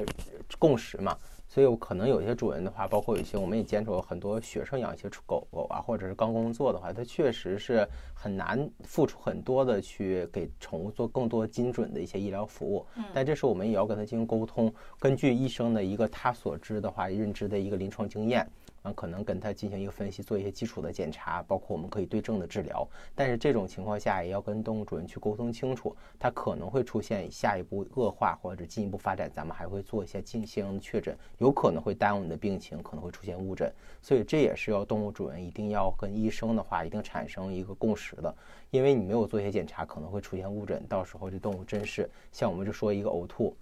共识嘛。所以可能有些主人的话，包括有些我们也接触很多学生养一些狗狗啊，或者是刚工作的话，他确实是很难付出很多的去给宠物做更多精准的一些医疗服务。但这时候我们也要跟他进行沟通，根据医生的一个他所知的话、认知的一个临床经验。啊，可能跟他进行一个分析，做一些基础的检查，包括我们可以对症的治疗。但是这种情况下，也要跟动物主人去沟通清楚，它可能会出现下一步恶化或者进一步发展，咱们还会做一些进行确诊，有可能会耽误你的病情，可能会出现误诊。所以这也是要动物主人一定要跟医生的话，一定产生一个共识的，因为你没有做一些检查，可能会出现误诊，到时候这动物真是像我们就说一个呕吐，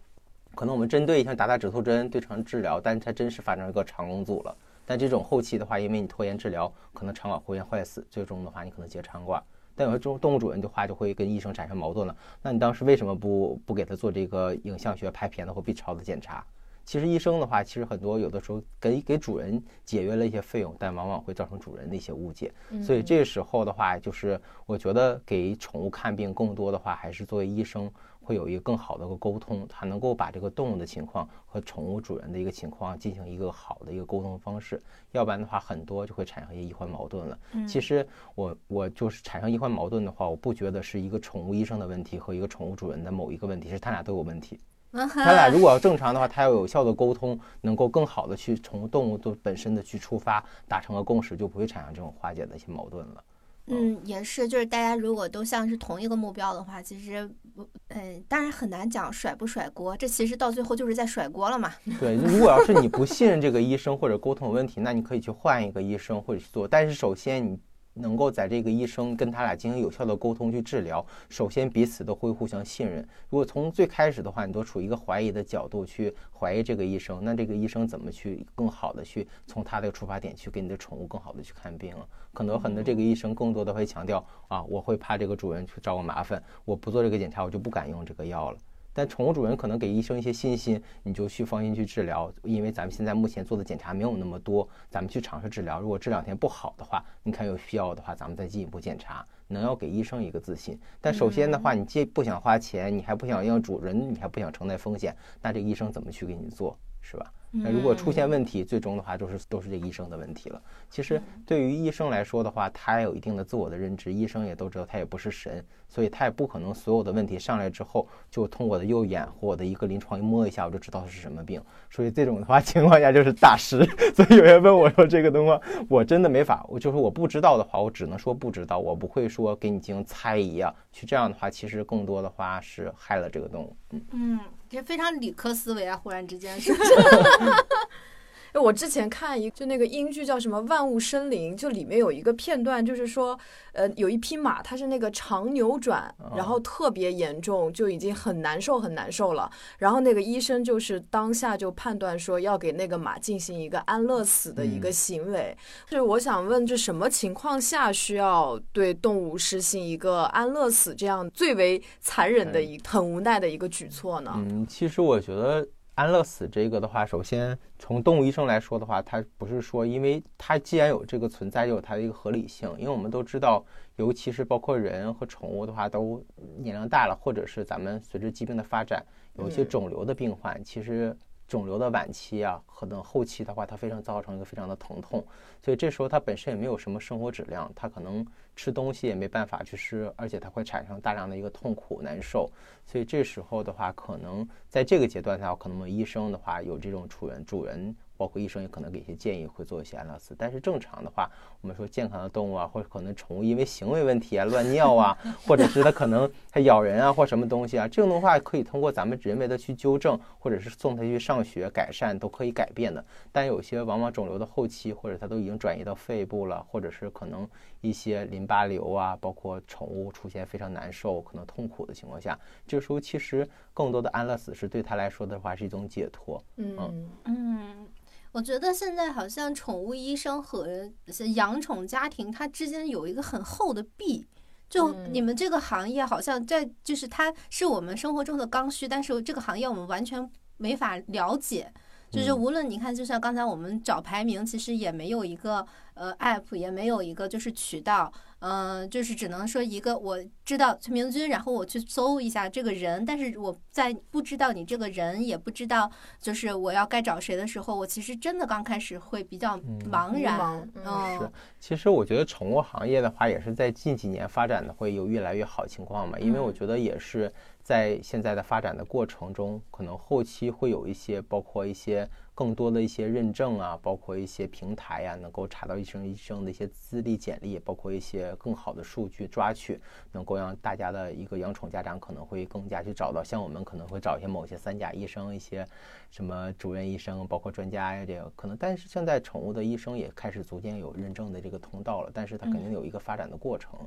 可能我们针对像打打止吐针对症治疗，但它真是发生一个肠梗阻了。但这种后期的话，因为你拖延治疗，可能肠管会坏死，最终的话你可能结肠管。但有些动动物主人的话，就会跟医生产生矛盾了。那你当时为什么不不给他做这个影像学拍片的或 B 超的检查？其实医生的话，其实很多有的时候给给主人节约了一些费用，但往往会造成主人的一些误解。所以这个时候的话，就是我觉得给宠物看病更多的话，还是作为医生。会有一个更好的一个沟通，它能够把这个动物的情况和宠物主人的一个情况进行一个好的一个沟通方式，要不然的话，很多就会产生一些医患矛盾了。其实我我就是产生医患矛盾的话，我不觉得是一个宠物医生的问题和一个宠物主人的某一个问题，是他俩都有问题。他俩如果要正常的话，他要有效的沟通，能够更好的去从动物的本身的去出发，达成个共识，就不会产生这种化解的一些矛盾了。嗯，也是，就是大家如果都像是同一个目标的话，其实不，嗯，当然很难讲甩不甩锅，这其实到最后就是在甩锅了嘛。对，如果要是你不信任这个医生或者沟通有问题，那你可以去换一个医生或者去做，但是首先你。能够在这个医生跟他俩进行有效的沟通去治疗，首先彼此都会互相信任。如果从最开始的话，你都处于一个怀疑的角度去怀疑这个医生，那这个医生怎么去更好的去从他的出发点去给你的宠物更好的去看病啊？可能很多这个医生更多的会强调啊，我会怕这个主人去找我麻烦，我不做这个检查，我就不敢用这个药了。但宠物主人可能给医生一些信心，你就去放心去治疗，因为咱们现在目前做的检查没有那么多，咱们去尝试治疗。如果这两天不好的话，你看有需要的话，咱们再进一步检查，能要给医生一个自信。但首先的话，你既不想花钱，你还不想让主人，你还不想承担风险，那这医生怎么去给你做，是吧？那如果出现问题，最终的话都是都是这医生的问题了。其实对于医生来说的话，他有一定的自我的认知，医生也都知道他也不是神，所以他也不可能所有的问题上来之后就通过我的右眼或我的一个临床一摸一下我就知道是什么病。所以这种的话 情况下就是大师。所以有人问我说这个东西，我真的没法，我就是我不知道的话，我只能说不知道，我不会说给你进行猜疑啊。去这样的话，其实更多的话是害了这个动物。嗯嗯。也非常理科思维啊！忽然之间，是不是？哎，我之前看一就那个英剧叫什么《万物生灵》，就里面有一个片段，就是说，呃，有一匹马，它是那个肠扭转，然后特别严重，就已经很难受很难受了。然后那个医生就是当下就判断说要给那个马进行一个安乐死的一个行为。就是我想问，这什么情况下需要对动物实行一个安乐死这样最为残忍的一很无奈的一个举措呢？嗯，其实我觉得。安乐死这个的话，首先从动物医生来说的话，它不是说，因为它既然有这个存在，就有它的一个合理性。因为我们都知道，尤其是包括人和宠物的话，都年龄大了，或者是咱们随着疾病的发展，有一些肿瘤的病患，其实。肿瘤的晚期啊，可能后期的话，它非常造成一个非常的疼痛，所以这时候它本身也没有什么生活质量，它可能吃东西也没办法去吃，而且它会产生大量的一个痛苦难受，所以这时候的话，可能在这个阶段下，可能我们医生的话有这种主人主人。包括医生也可能给一些建议，会做一些安乐死。但是正常的话，我们说健康的动物啊，或者可能宠物因为行为问题啊、乱尿啊，或者是它可能它咬人啊或什么东西啊，这种的话可以通过咱们人为的去纠正，或者是送它去上学改善，都可以改变的。但有些往往肿瘤的后期，或者它都已经转移到肺部了，或者是可能一些淋巴瘤啊，包括宠物出现非常难受、可能痛苦的情况下，这时候其实更多的安乐死是对它来说的话是一种解脱。嗯嗯。我觉得现在好像宠物医生和养宠家庭，它之间有一个很厚的壁。就你们这个行业，好像在就是它是我们生活中的刚需，但是这个行业我们完全没法了解。就是无论你看，就像刚才我们找排名，其实也没有一个呃 app，也没有一个就是渠道。嗯，就是只能说一个，我知道崔明君，然后我去搜一下这个人，但是我在不知道你这个人，也不知道就是我要该找谁的时候，我其实真的刚开始会比较茫然。嗯，是，其实我觉得宠物行业的话，也是在近几年发展的会有越来越好情况嘛，因为我觉得也是在现在的发展的过程中，可能后期会有一些，包括一些。更多的一些认证啊，包括一些平台呀，能够查到医生医生的一些资历简历，包括一些更好的数据抓取，能够让大家的一个养宠家长可能会更加去找到。像我们可能会找一些某些三甲医生，一些什么主任医生，包括专家呀，这个可能。但是现在宠物的医生也开始逐渐有认证的这个通道了，但是它肯定有一个发展的过程。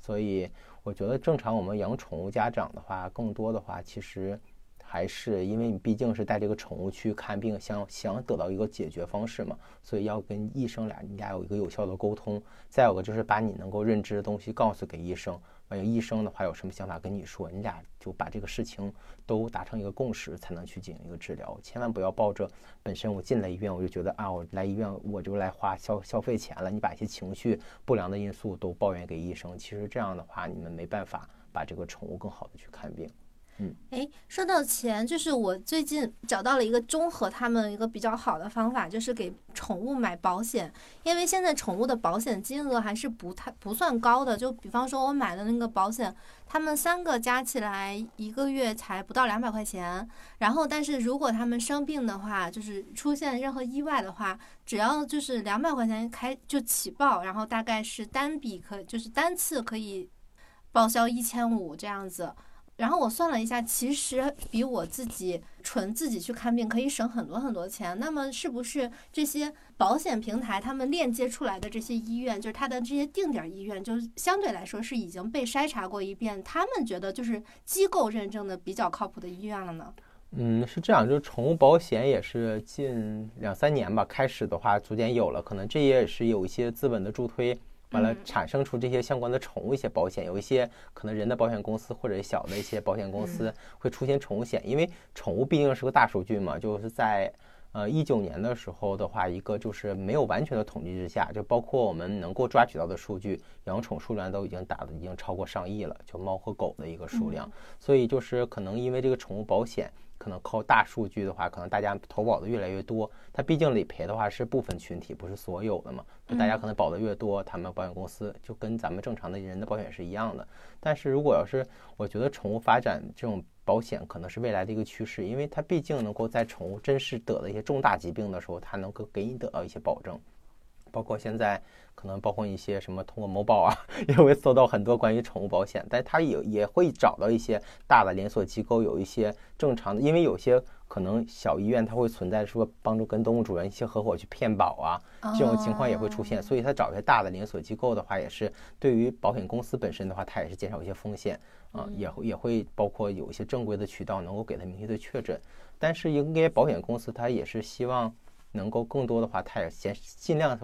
所以我觉得正常我们养宠物家长的话，更多的话其实。还是因为你毕竟是带这个宠物去看病，想想得到一个解决方式嘛，所以要跟医生俩你俩有一个有效的沟通。再有个就是把你能够认知的东西告诉给医生，完有医生的话有什么想法跟你说，你俩就把这个事情都达成一个共识，才能去进行一个治疗。千万不要抱着本身我进了医院我就觉得啊，我来医院我就来花消消费钱了，你把一些情绪不良的因素都抱怨给医生，其实这样的话你们没办法把这个宠物更好的去看病。哎，说到钱，就是我最近找到了一个综合他们一个比较好的方法，就是给宠物买保险。因为现在宠物的保险金额还是不太不算高的，就比方说我买的那个保险，他们三个加起来一个月才不到两百块钱。然后，但是如果他们生病的话，就是出现任何意外的话，只要就是两百块钱开就起报，然后大概是单笔可就是单次可以报销一千五这样子。然后我算了一下，其实比我自己纯自己去看病可以省很多很多钱。那么是不是这些保险平台他们链接出来的这些医院，就是它的这些定点医院，就相对来说是已经被筛查过一遍，他们觉得就是机构认证的比较靠谱的医院了呢？嗯，是这样，就是宠物保险也是近两三年吧，开始的话逐渐有了，可能这也是有一些资本的助推。完了，产生出这些相关的宠物一些保险，有一些可能人的保险公司或者小的一些保险公司会出现宠物险，因为宠物毕竟是个大数据嘛。就是在呃一九年的时候的话，一个就是没有完全的统计之下，就包括我们能够抓取到的数据，养宠数量都已经达的已经超过上亿了，就猫和狗的一个数量。所以就是可能因为这个宠物保险。可能靠大数据的话，可能大家投保的越来越多。它毕竟理赔的话是部分群体，不是所有的嘛。大家可能保的越多，他们保险公司就跟咱们正常的人的保险是一样的。但是如果要是我觉得宠物发展这种保险可能是未来的一个趋势，因为它毕竟能够在宠物真是得了一些重大疾病的时候，它能够给你得到一些保证。包括现在可能包括一些什么通过某宝啊，也会搜到很多关于宠物保险，但他也也会找到一些大的连锁机构，有一些正常的，因为有些可能小医院它会存在说帮助跟动物主人一些合伙去骗保啊，这种情况也会出现，所以他找一些大的连锁机构的话，也是对于保险公司本身的话，它也是减少一些风险啊，也会也会包括有一些正规的渠道能够给他明确的确诊，但是应该保险公司它也是希望。能够更多的话，它也减尽量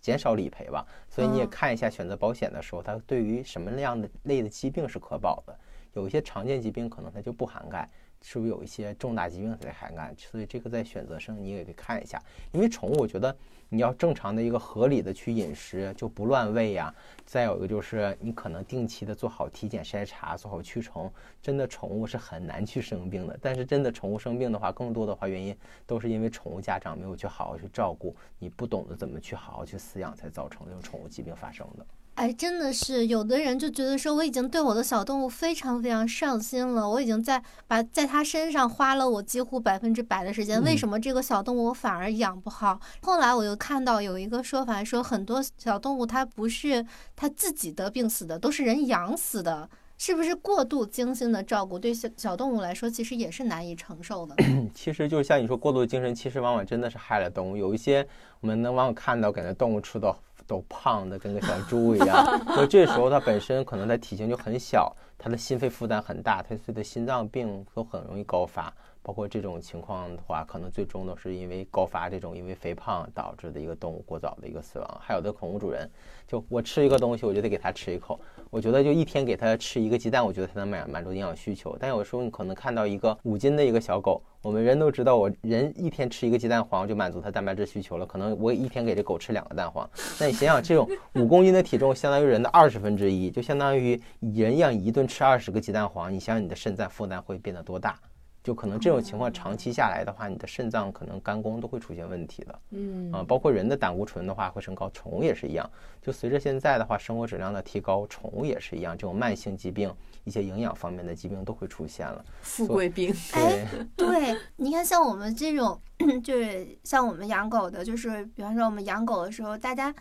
减少理赔吧。所以你也看一下选择保险的时候，它对于什么样的类的疾病是可保的。有一些常见疾病可能它就不涵盖。是不是有一些重大疾病在涵盖？所以这个在选择上你也可以看一下。因为宠物，我觉得你要正常的一个合理的去饮食，就不乱喂呀。再有一个就是你可能定期的做好体检筛查，做好驱虫。真的宠物是很难去生病的。但是真的宠物生病的话，更多的话原因都是因为宠物家长没有去好好去照顾，你不懂得怎么去好好去饲养，才造成这种宠物疾病发生的。哎，真的是有的人就觉得说，我已经对我的小动物非常非常上心了，我已经在把在它身上花了我几乎百分之百的时间，为什么这个小动物我反而养不好？后来我又看到有一个说法，说很多小动物它不是它自己得病死的，都是人养死的，是不是过度精心的照顾对小小动物来说，其实也是难以承受的？其实就像你说，过度精神其实往往真的是害了动物。有一些我们能往往看到，感觉动物吃的。都胖的跟个小猪一样，所以这时候他本身可能他体型就很小，他的心肺负担很大，它的心脏病都很容易高发。包括这种情况的话，可能最终都是因为高发这种因为肥胖导致的一个动物过早的一个死亡。还有的宠物主人，就我吃一个东西，我就得给它吃一口。我觉得就一天给它吃一个鸡蛋，我觉得它能满满足营养需求。但有时候你可能看到一个五斤的一个小狗，我们人都知道，我人一天吃一个鸡蛋黄就满足它蛋白质需求了。可能我一天给这狗吃两个蛋黄，那你想想，这种五公斤的体重相当于人的二十分之一，就相当于人养一顿吃二十个鸡蛋黄，你想想你的肾脏负担会变得多大？就可能这种情况长期下来的话，你的肾脏可能肝功都会出现问题的。嗯啊，包括人的胆固醇的话会升高，宠物也是一样。就随着现在的话生活质量的提高，宠物也是一样，这种慢性疾病、一些营养方面的疾病都会出现了。富贵病。哎，对，你看像我们这种，就是像我们养狗的，就是比方说我们养狗的时候，大家。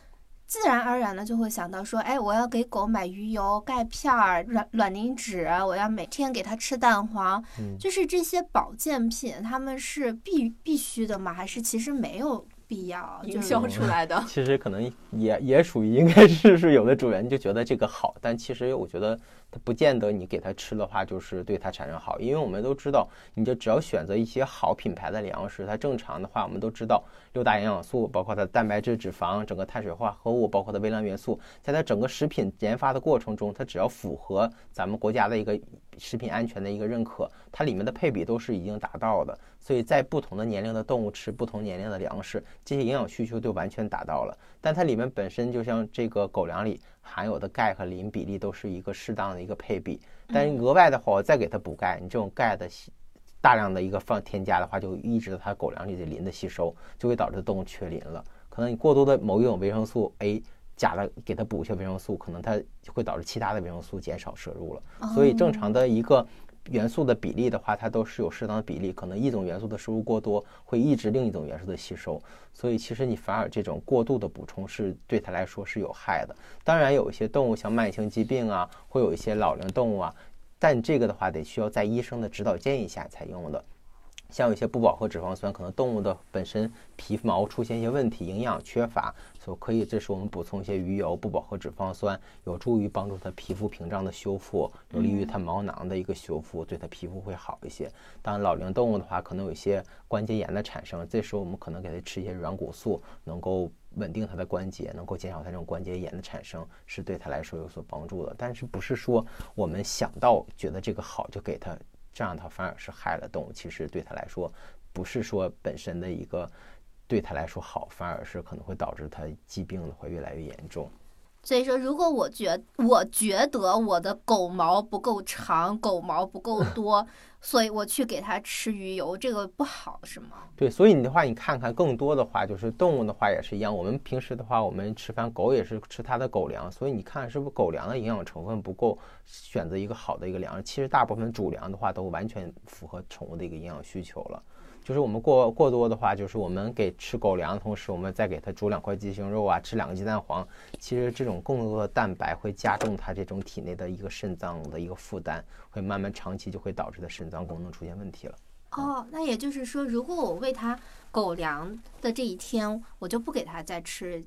自然而然的就会想到说，哎，我要给狗买鱼油、钙片儿、卵卵磷脂，我要每天给它吃蛋黄，就是这些保健品，他们是必必须的吗？还是其实没有必要营销出来的？其实可能也也属于应该是是有的主人就觉得这个好，但其实我觉得。它不见得你给它吃的话就是对它产生好，因为我们都知道，你就只要选择一些好品牌的粮食，它正常的话，我们都知道六大营养素，包括它蛋白质、脂肪、整个碳水化合物，包括它微量元素，在它整个食品研发的过程中，它只要符合咱们国家的一个食品安全的一个认可，它里面的配比都是已经达到的。所以在不同的年龄的动物吃不同年龄的粮食，这些营养需求就完全达到了。但它里面本身就像这个狗粮里。含有的钙和磷比例都是一个适当的一个配比，但是额外的话，我再给它补钙，你这种钙的吸大量的一个放添加的话，就抑制了它狗粮里的磷的吸收，就会导致动物缺磷了。可能你过多的某一种维生素 A 加了，给它补一些维生素，可能它会导致其他的维生素减少摄入了。所以正常的一个。元素的比例的话，它都是有适当的比例，可能一种元素的摄入过多会抑制另一种元素的吸收，所以其实你反而这种过度的补充是对它来说是有害的。当然，有一些动物像慢性疾病啊，会有一些老龄动物啊，但这个的话得需要在医生的指导建议下才用的。像有一些不饱和脂肪酸，可能动物的本身皮毛出现一些问题，营养缺乏，所以可以，这时我们补充一些鱼油、不饱和脂肪酸，有助于帮助它皮肤屏障的修复，有利于它毛囊的一个修复，对它皮肤会好一些。当然，老龄动物的话，可能有一些关节炎的产生，这时候我们可能给它吃一些软骨素，能够稳定它的关节，能够减少它这种关节炎的产生，是对它来说有所帮助的。但是不是说我们想到觉得这个好就给它。这样它反而是害了动物，其实对它来说，不是说本身的一个对它来说好，反而是可能会导致它疾病的会越来越严重。所以说，如果我觉我觉得我的狗毛不够长，狗毛不够多，所以我去给它吃鱼油，这个不好是吗？对，所以你的话，你看看更多的话，就是动物的话也是一样。我们平时的话，我们吃饭，狗也是吃它的狗粮，所以你看是不是狗粮的营养成分不够，选择一个好的一个粮。其实大部分主粮的话，都完全符合宠物的一个营养需求了。就是我们过过多的话，就是我们给吃狗粮的同时，我们再给它煮两块鸡胸肉啊，吃两个鸡蛋黄。其实这种更多的蛋白会加重它这种体内的一个肾脏的一个负担，会慢慢长期就会导致它肾脏功能出现问题了。哦，那也就是说，如果我喂它狗粮的这一天，我就不给它再吃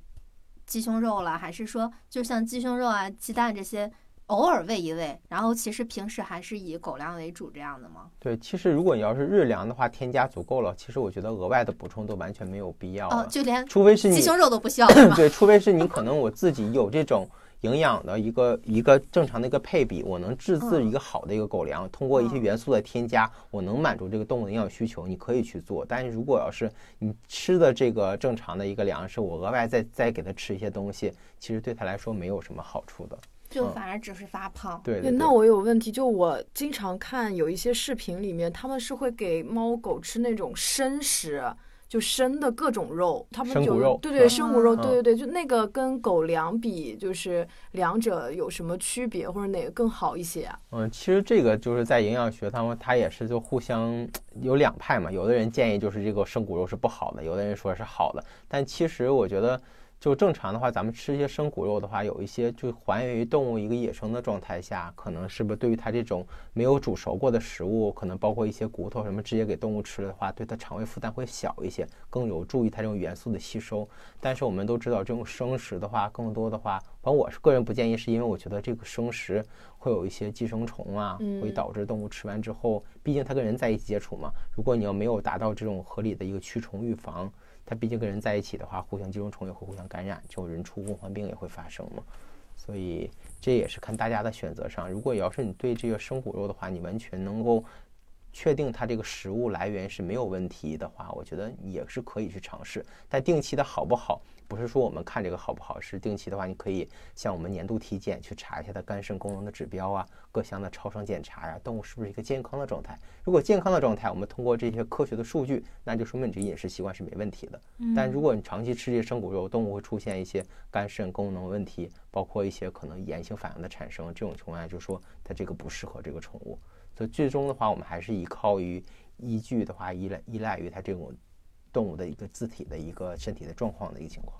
鸡胸肉了，还是说，就像鸡胸肉啊、鸡蛋这些？偶尔喂一喂，然后其实平时还是以狗粮为主这样的吗？对，其实如果你要是日粮的话，添加足够了，其实我觉得额外的补充都完全没有必要哦，就连除非是鸡胸肉都不需要，对，除非是你可能我自己有这种营养的一个一个正常的一个配比，我能自制一个好的一个狗粮，通过一些元素的添加，我能满足这个动物的营养需求，你可以去做。但是如果要是你吃的这个正常的一个粮食，我额外再再给它吃一些东西，其实对它来说没有什么好处的。就反而只是发胖。对，那我有问题，就我经常看有一些视频里面，他们是会给猫狗吃那种生食，就生的各种肉，他们就对对生骨肉，对对对，就那个跟狗粮比，就是两者有什么区别，或者哪个更好一些啊？嗯，其实这个就是在营养学，他们他也是就互相有两派嘛，有的人建议就是这个生骨肉是不好的，有的人说是好的，但其实我觉得。就正常的话，咱们吃一些生骨肉的话，有一些就还原于动物一个野生的状态下，可能是不是对于它这种没有煮熟过的食物，可能包括一些骨头什么，直接给动物吃的话，对它肠胃负担会小一些，更有助于它这种元素的吸收。但是我们都知道，这种生食的话，更多的话，反正我是个人不建议，是因为我觉得这个生食会有一些寄生虫啊，会导致动物吃完之后，毕竟它跟人在一起接触嘛，如果你要没有达到这种合理的一个驱虫预防。它毕竟跟人在一起的话，互相寄生虫也会互相感染，就人畜共患病也会发生嘛。所以这也是看大家的选择上。如果要是你对这个生骨肉的话，你完全能够确定它这个食物来源是没有问题的话，我觉得也是可以去尝试。但定期的好不好？不是说我们看这个好不好，是定期的话，你可以像我们年度体检去查一下它肝肾功能的指标啊，各项的超声检查呀，动物是不是一个健康的状态？如果健康的状态，我们通过这些科学的数据，那就说明你这饮食习惯是没问题的。但如果你长期吃这些生骨肉，动物会出现一些肝肾功能问题，包括一些可能炎性反应的产生，这种情况下就说它这个不适合这个宠物。所以最终的话，我们还是依靠于依据的话，依赖依赖于它这种。动物的一个自体的一个身体的状况的一个情况。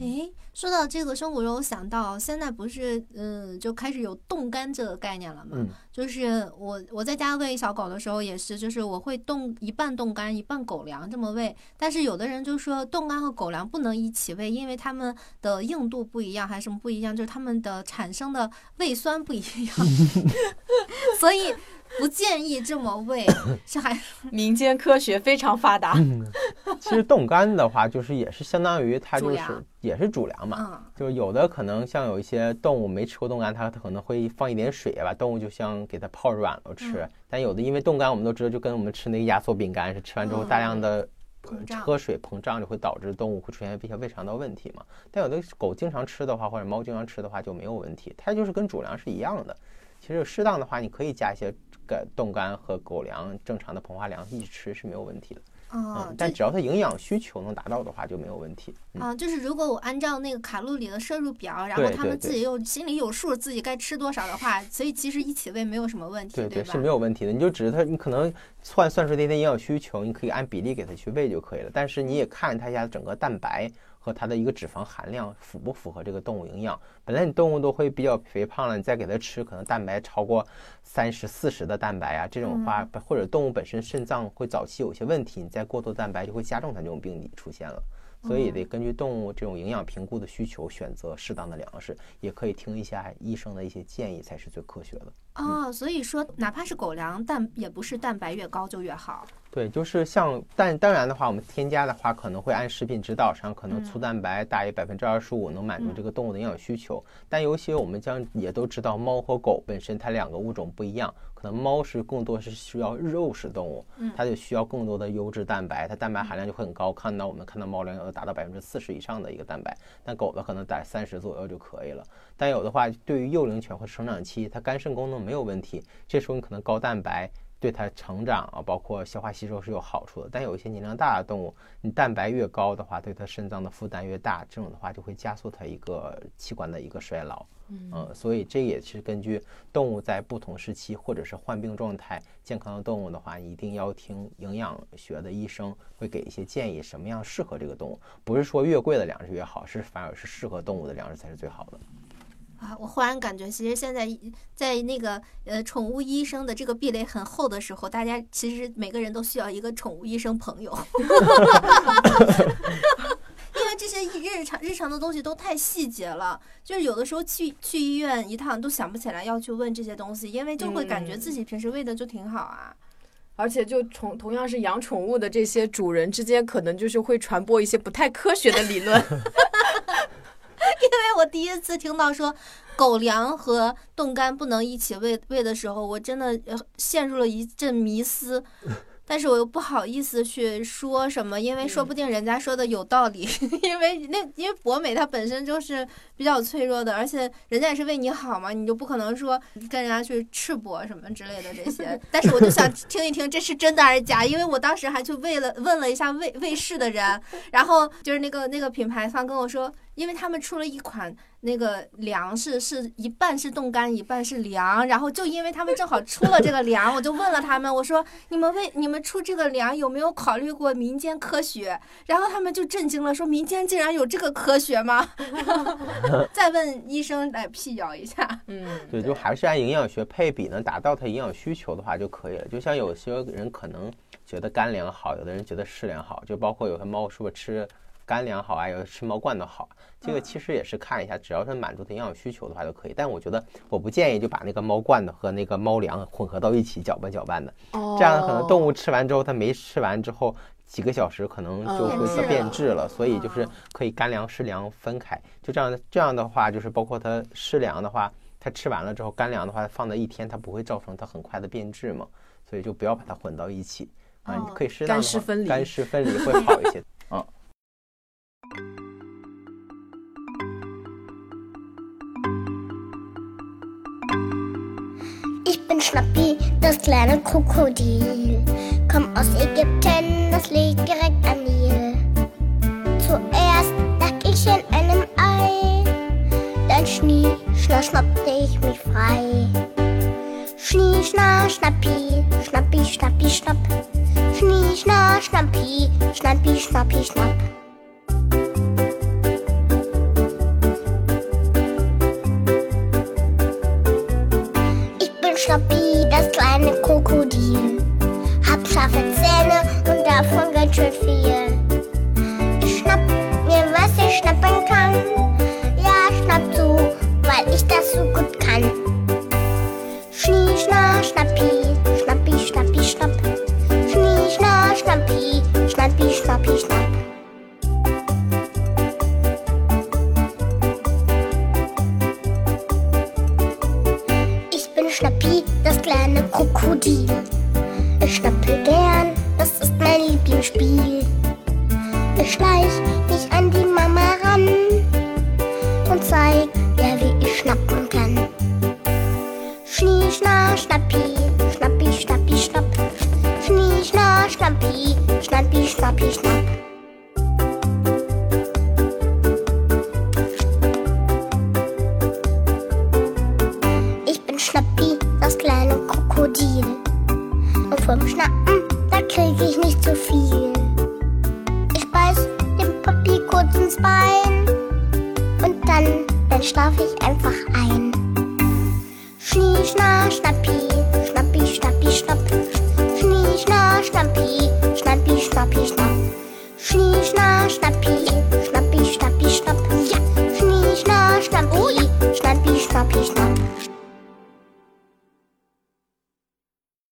哎，说到这个生骨肉，我想到现在不是嗯就开始有冻干这个概念了吗？就是我我在家喂小狗的时候也是，就是我会冻一半冻干一半狗粮这么喂。但是有的人就说冻干和狗粮不能一起喂，因为它们的硬度不一样，还是什么不一样？就是它们的产生的胃酸不一样，所以。不建议这么喂，这还民间科学非常发达。其实冻干的话，就是也是相当于它就是也是主粮嘛。就是有的可能像有一些动物没吃过冻干，它它可能会放一点水把动物就像给它泡软了吃。但有的因为冻干，我们都知道就跟我们吃那个压缩饼干是吃完之后大量的喝水膨胀，就会导致动物会出现一些胃肠道问题嘛。但有的狗经常吃的话，或者猫经常吃的话就没有问题，它就是跟主粮是一样的。其实适当的话，你可以加一些干。冻干和狗粮正常的膨化粮一起吃是没有问题的，嗯，但只要它营养需求能达到的话就没有问题。啊，就是如果我按照那个卡路里的摄入表，然后他们自己又心里有数，自己该吃多少的话，所以其实一起喂没有什么问题，对对是没有问题的。你就指着它，你可能算算出那些营养需求，你可以按比例给它去喂就可以了。但是你也看它一下整个蛋白。和它的一个脂肪含量符不符合这个动物营养？本来你动物都会比较肥胖了，你再给它吃可能蛋白超过三十四十的蛋白啊，这种话或者动物本身肾脏会早期有些问题，你再过多蛋白就会加重它这种病理出现了。所以得根据动物这种营养评估的需求选择适当的粮食，也可以听一下医生的一些建议才是最科学的。哦，所以说哪怕是狗粮，但也不是蛋白越高就越好。对，就是像，但当然的话，我们添加的话可能会按食品指导上，可能粗蛋白大于百分之二十五能满足这个动物的营养需求。但尤其我们将也都知道，猫和狗本身它两个物种不一样，可能猫是更多是需要肉食动物，它就需要更多的优质蛋白，它蛋白含量就会很高。看到我们看到猫粮有达到百分之四十以上的一个蛋白，但狗的可能在三十左右就可以了。但有的话，对于幼龄犬或者成长期，它肝肾功能没有问题，这时候你可能高蛋白。对它成长啊，包括消化吸收是有好处的。但有一些年龄大的动物，你蛋白越高的话，对它肾脏的负担越大，这种的话就会加速它一个器官的一个衰老。嗯，所以这也是根据动物在不同时期或者是患病状态，健康的动物的话，一定要听营养学的医生会给一些建议，什么样适合这个动物。不是说越贵的粮食越好，是反而是适合动物的粮食才是最好的。啊，我忽然感觉，其实现在在那个呃宠物医生的这个壁垒很厚的时候，大家其实每个人都需要一个宠物医生朋友，因为这些日常日常的东西都太细节了，就是有的时候去去医院一趟都想不起来要去问这些东西，因为就会感觉自己平时喂的就挺好啊。而且就同同样是养宠物的这些主人之间，可能就是会传播一些不太科学的理论。因为我第一次听到说狗粮和冻干不能一起喂喂的时候，我真的陷入了一阵迷思。但是我又不好意思去说什么，因为说不定人家说的有道理。因为那因为博美它本身就是比较脆弱的，而且人家也是为你好嘛，你就不可能说跟人家去赤膊什么之类的这些。但是我就想听一听这是真的还是假，因为我当时还去问了问了一下卫卫视的人，然后就是那个那个品牌方跟我说，因为他们出了一款。那个粮食是一半是冻干，一半是粮。然后就因为他们正好出了这个粮，我就问了他们，我说你们为你们出这个粮有没有考虑过民间科学？然后他们就震惊了，说民间竟然有这个科学吗？再问医生来辟谣一下。嗯，对，就还是按营养学配比呢，达到它营养需求的话就可以了。就像有些人可能觉得干粮好，有的人觉得湿粮好，就包括有些猫是不是吃干粮好啊，有的吃猫罐头好。这个其实也是看一下，只要是满足它营养需求的话就可以。但我觉得我不建议就把那个猫罐头和那个猫粮混合到一起搅拌搅拌的。哦。这样可能动物吃完之后，它没吃完之后几个小时可能就会变质了。所以就是可以干粮湿粮分开。就这样这样的话，就是包括它湿粮的话，它吃完了之后干粮的话放在一天，它不会造成它很快的变质嘛。所以就不要把它混到一起啊。你可以适当干湿分离，干湿分离会好一些。嗯。Schnappi, das kleine Krokodil. Komm aus Ägypten, das liegt direkt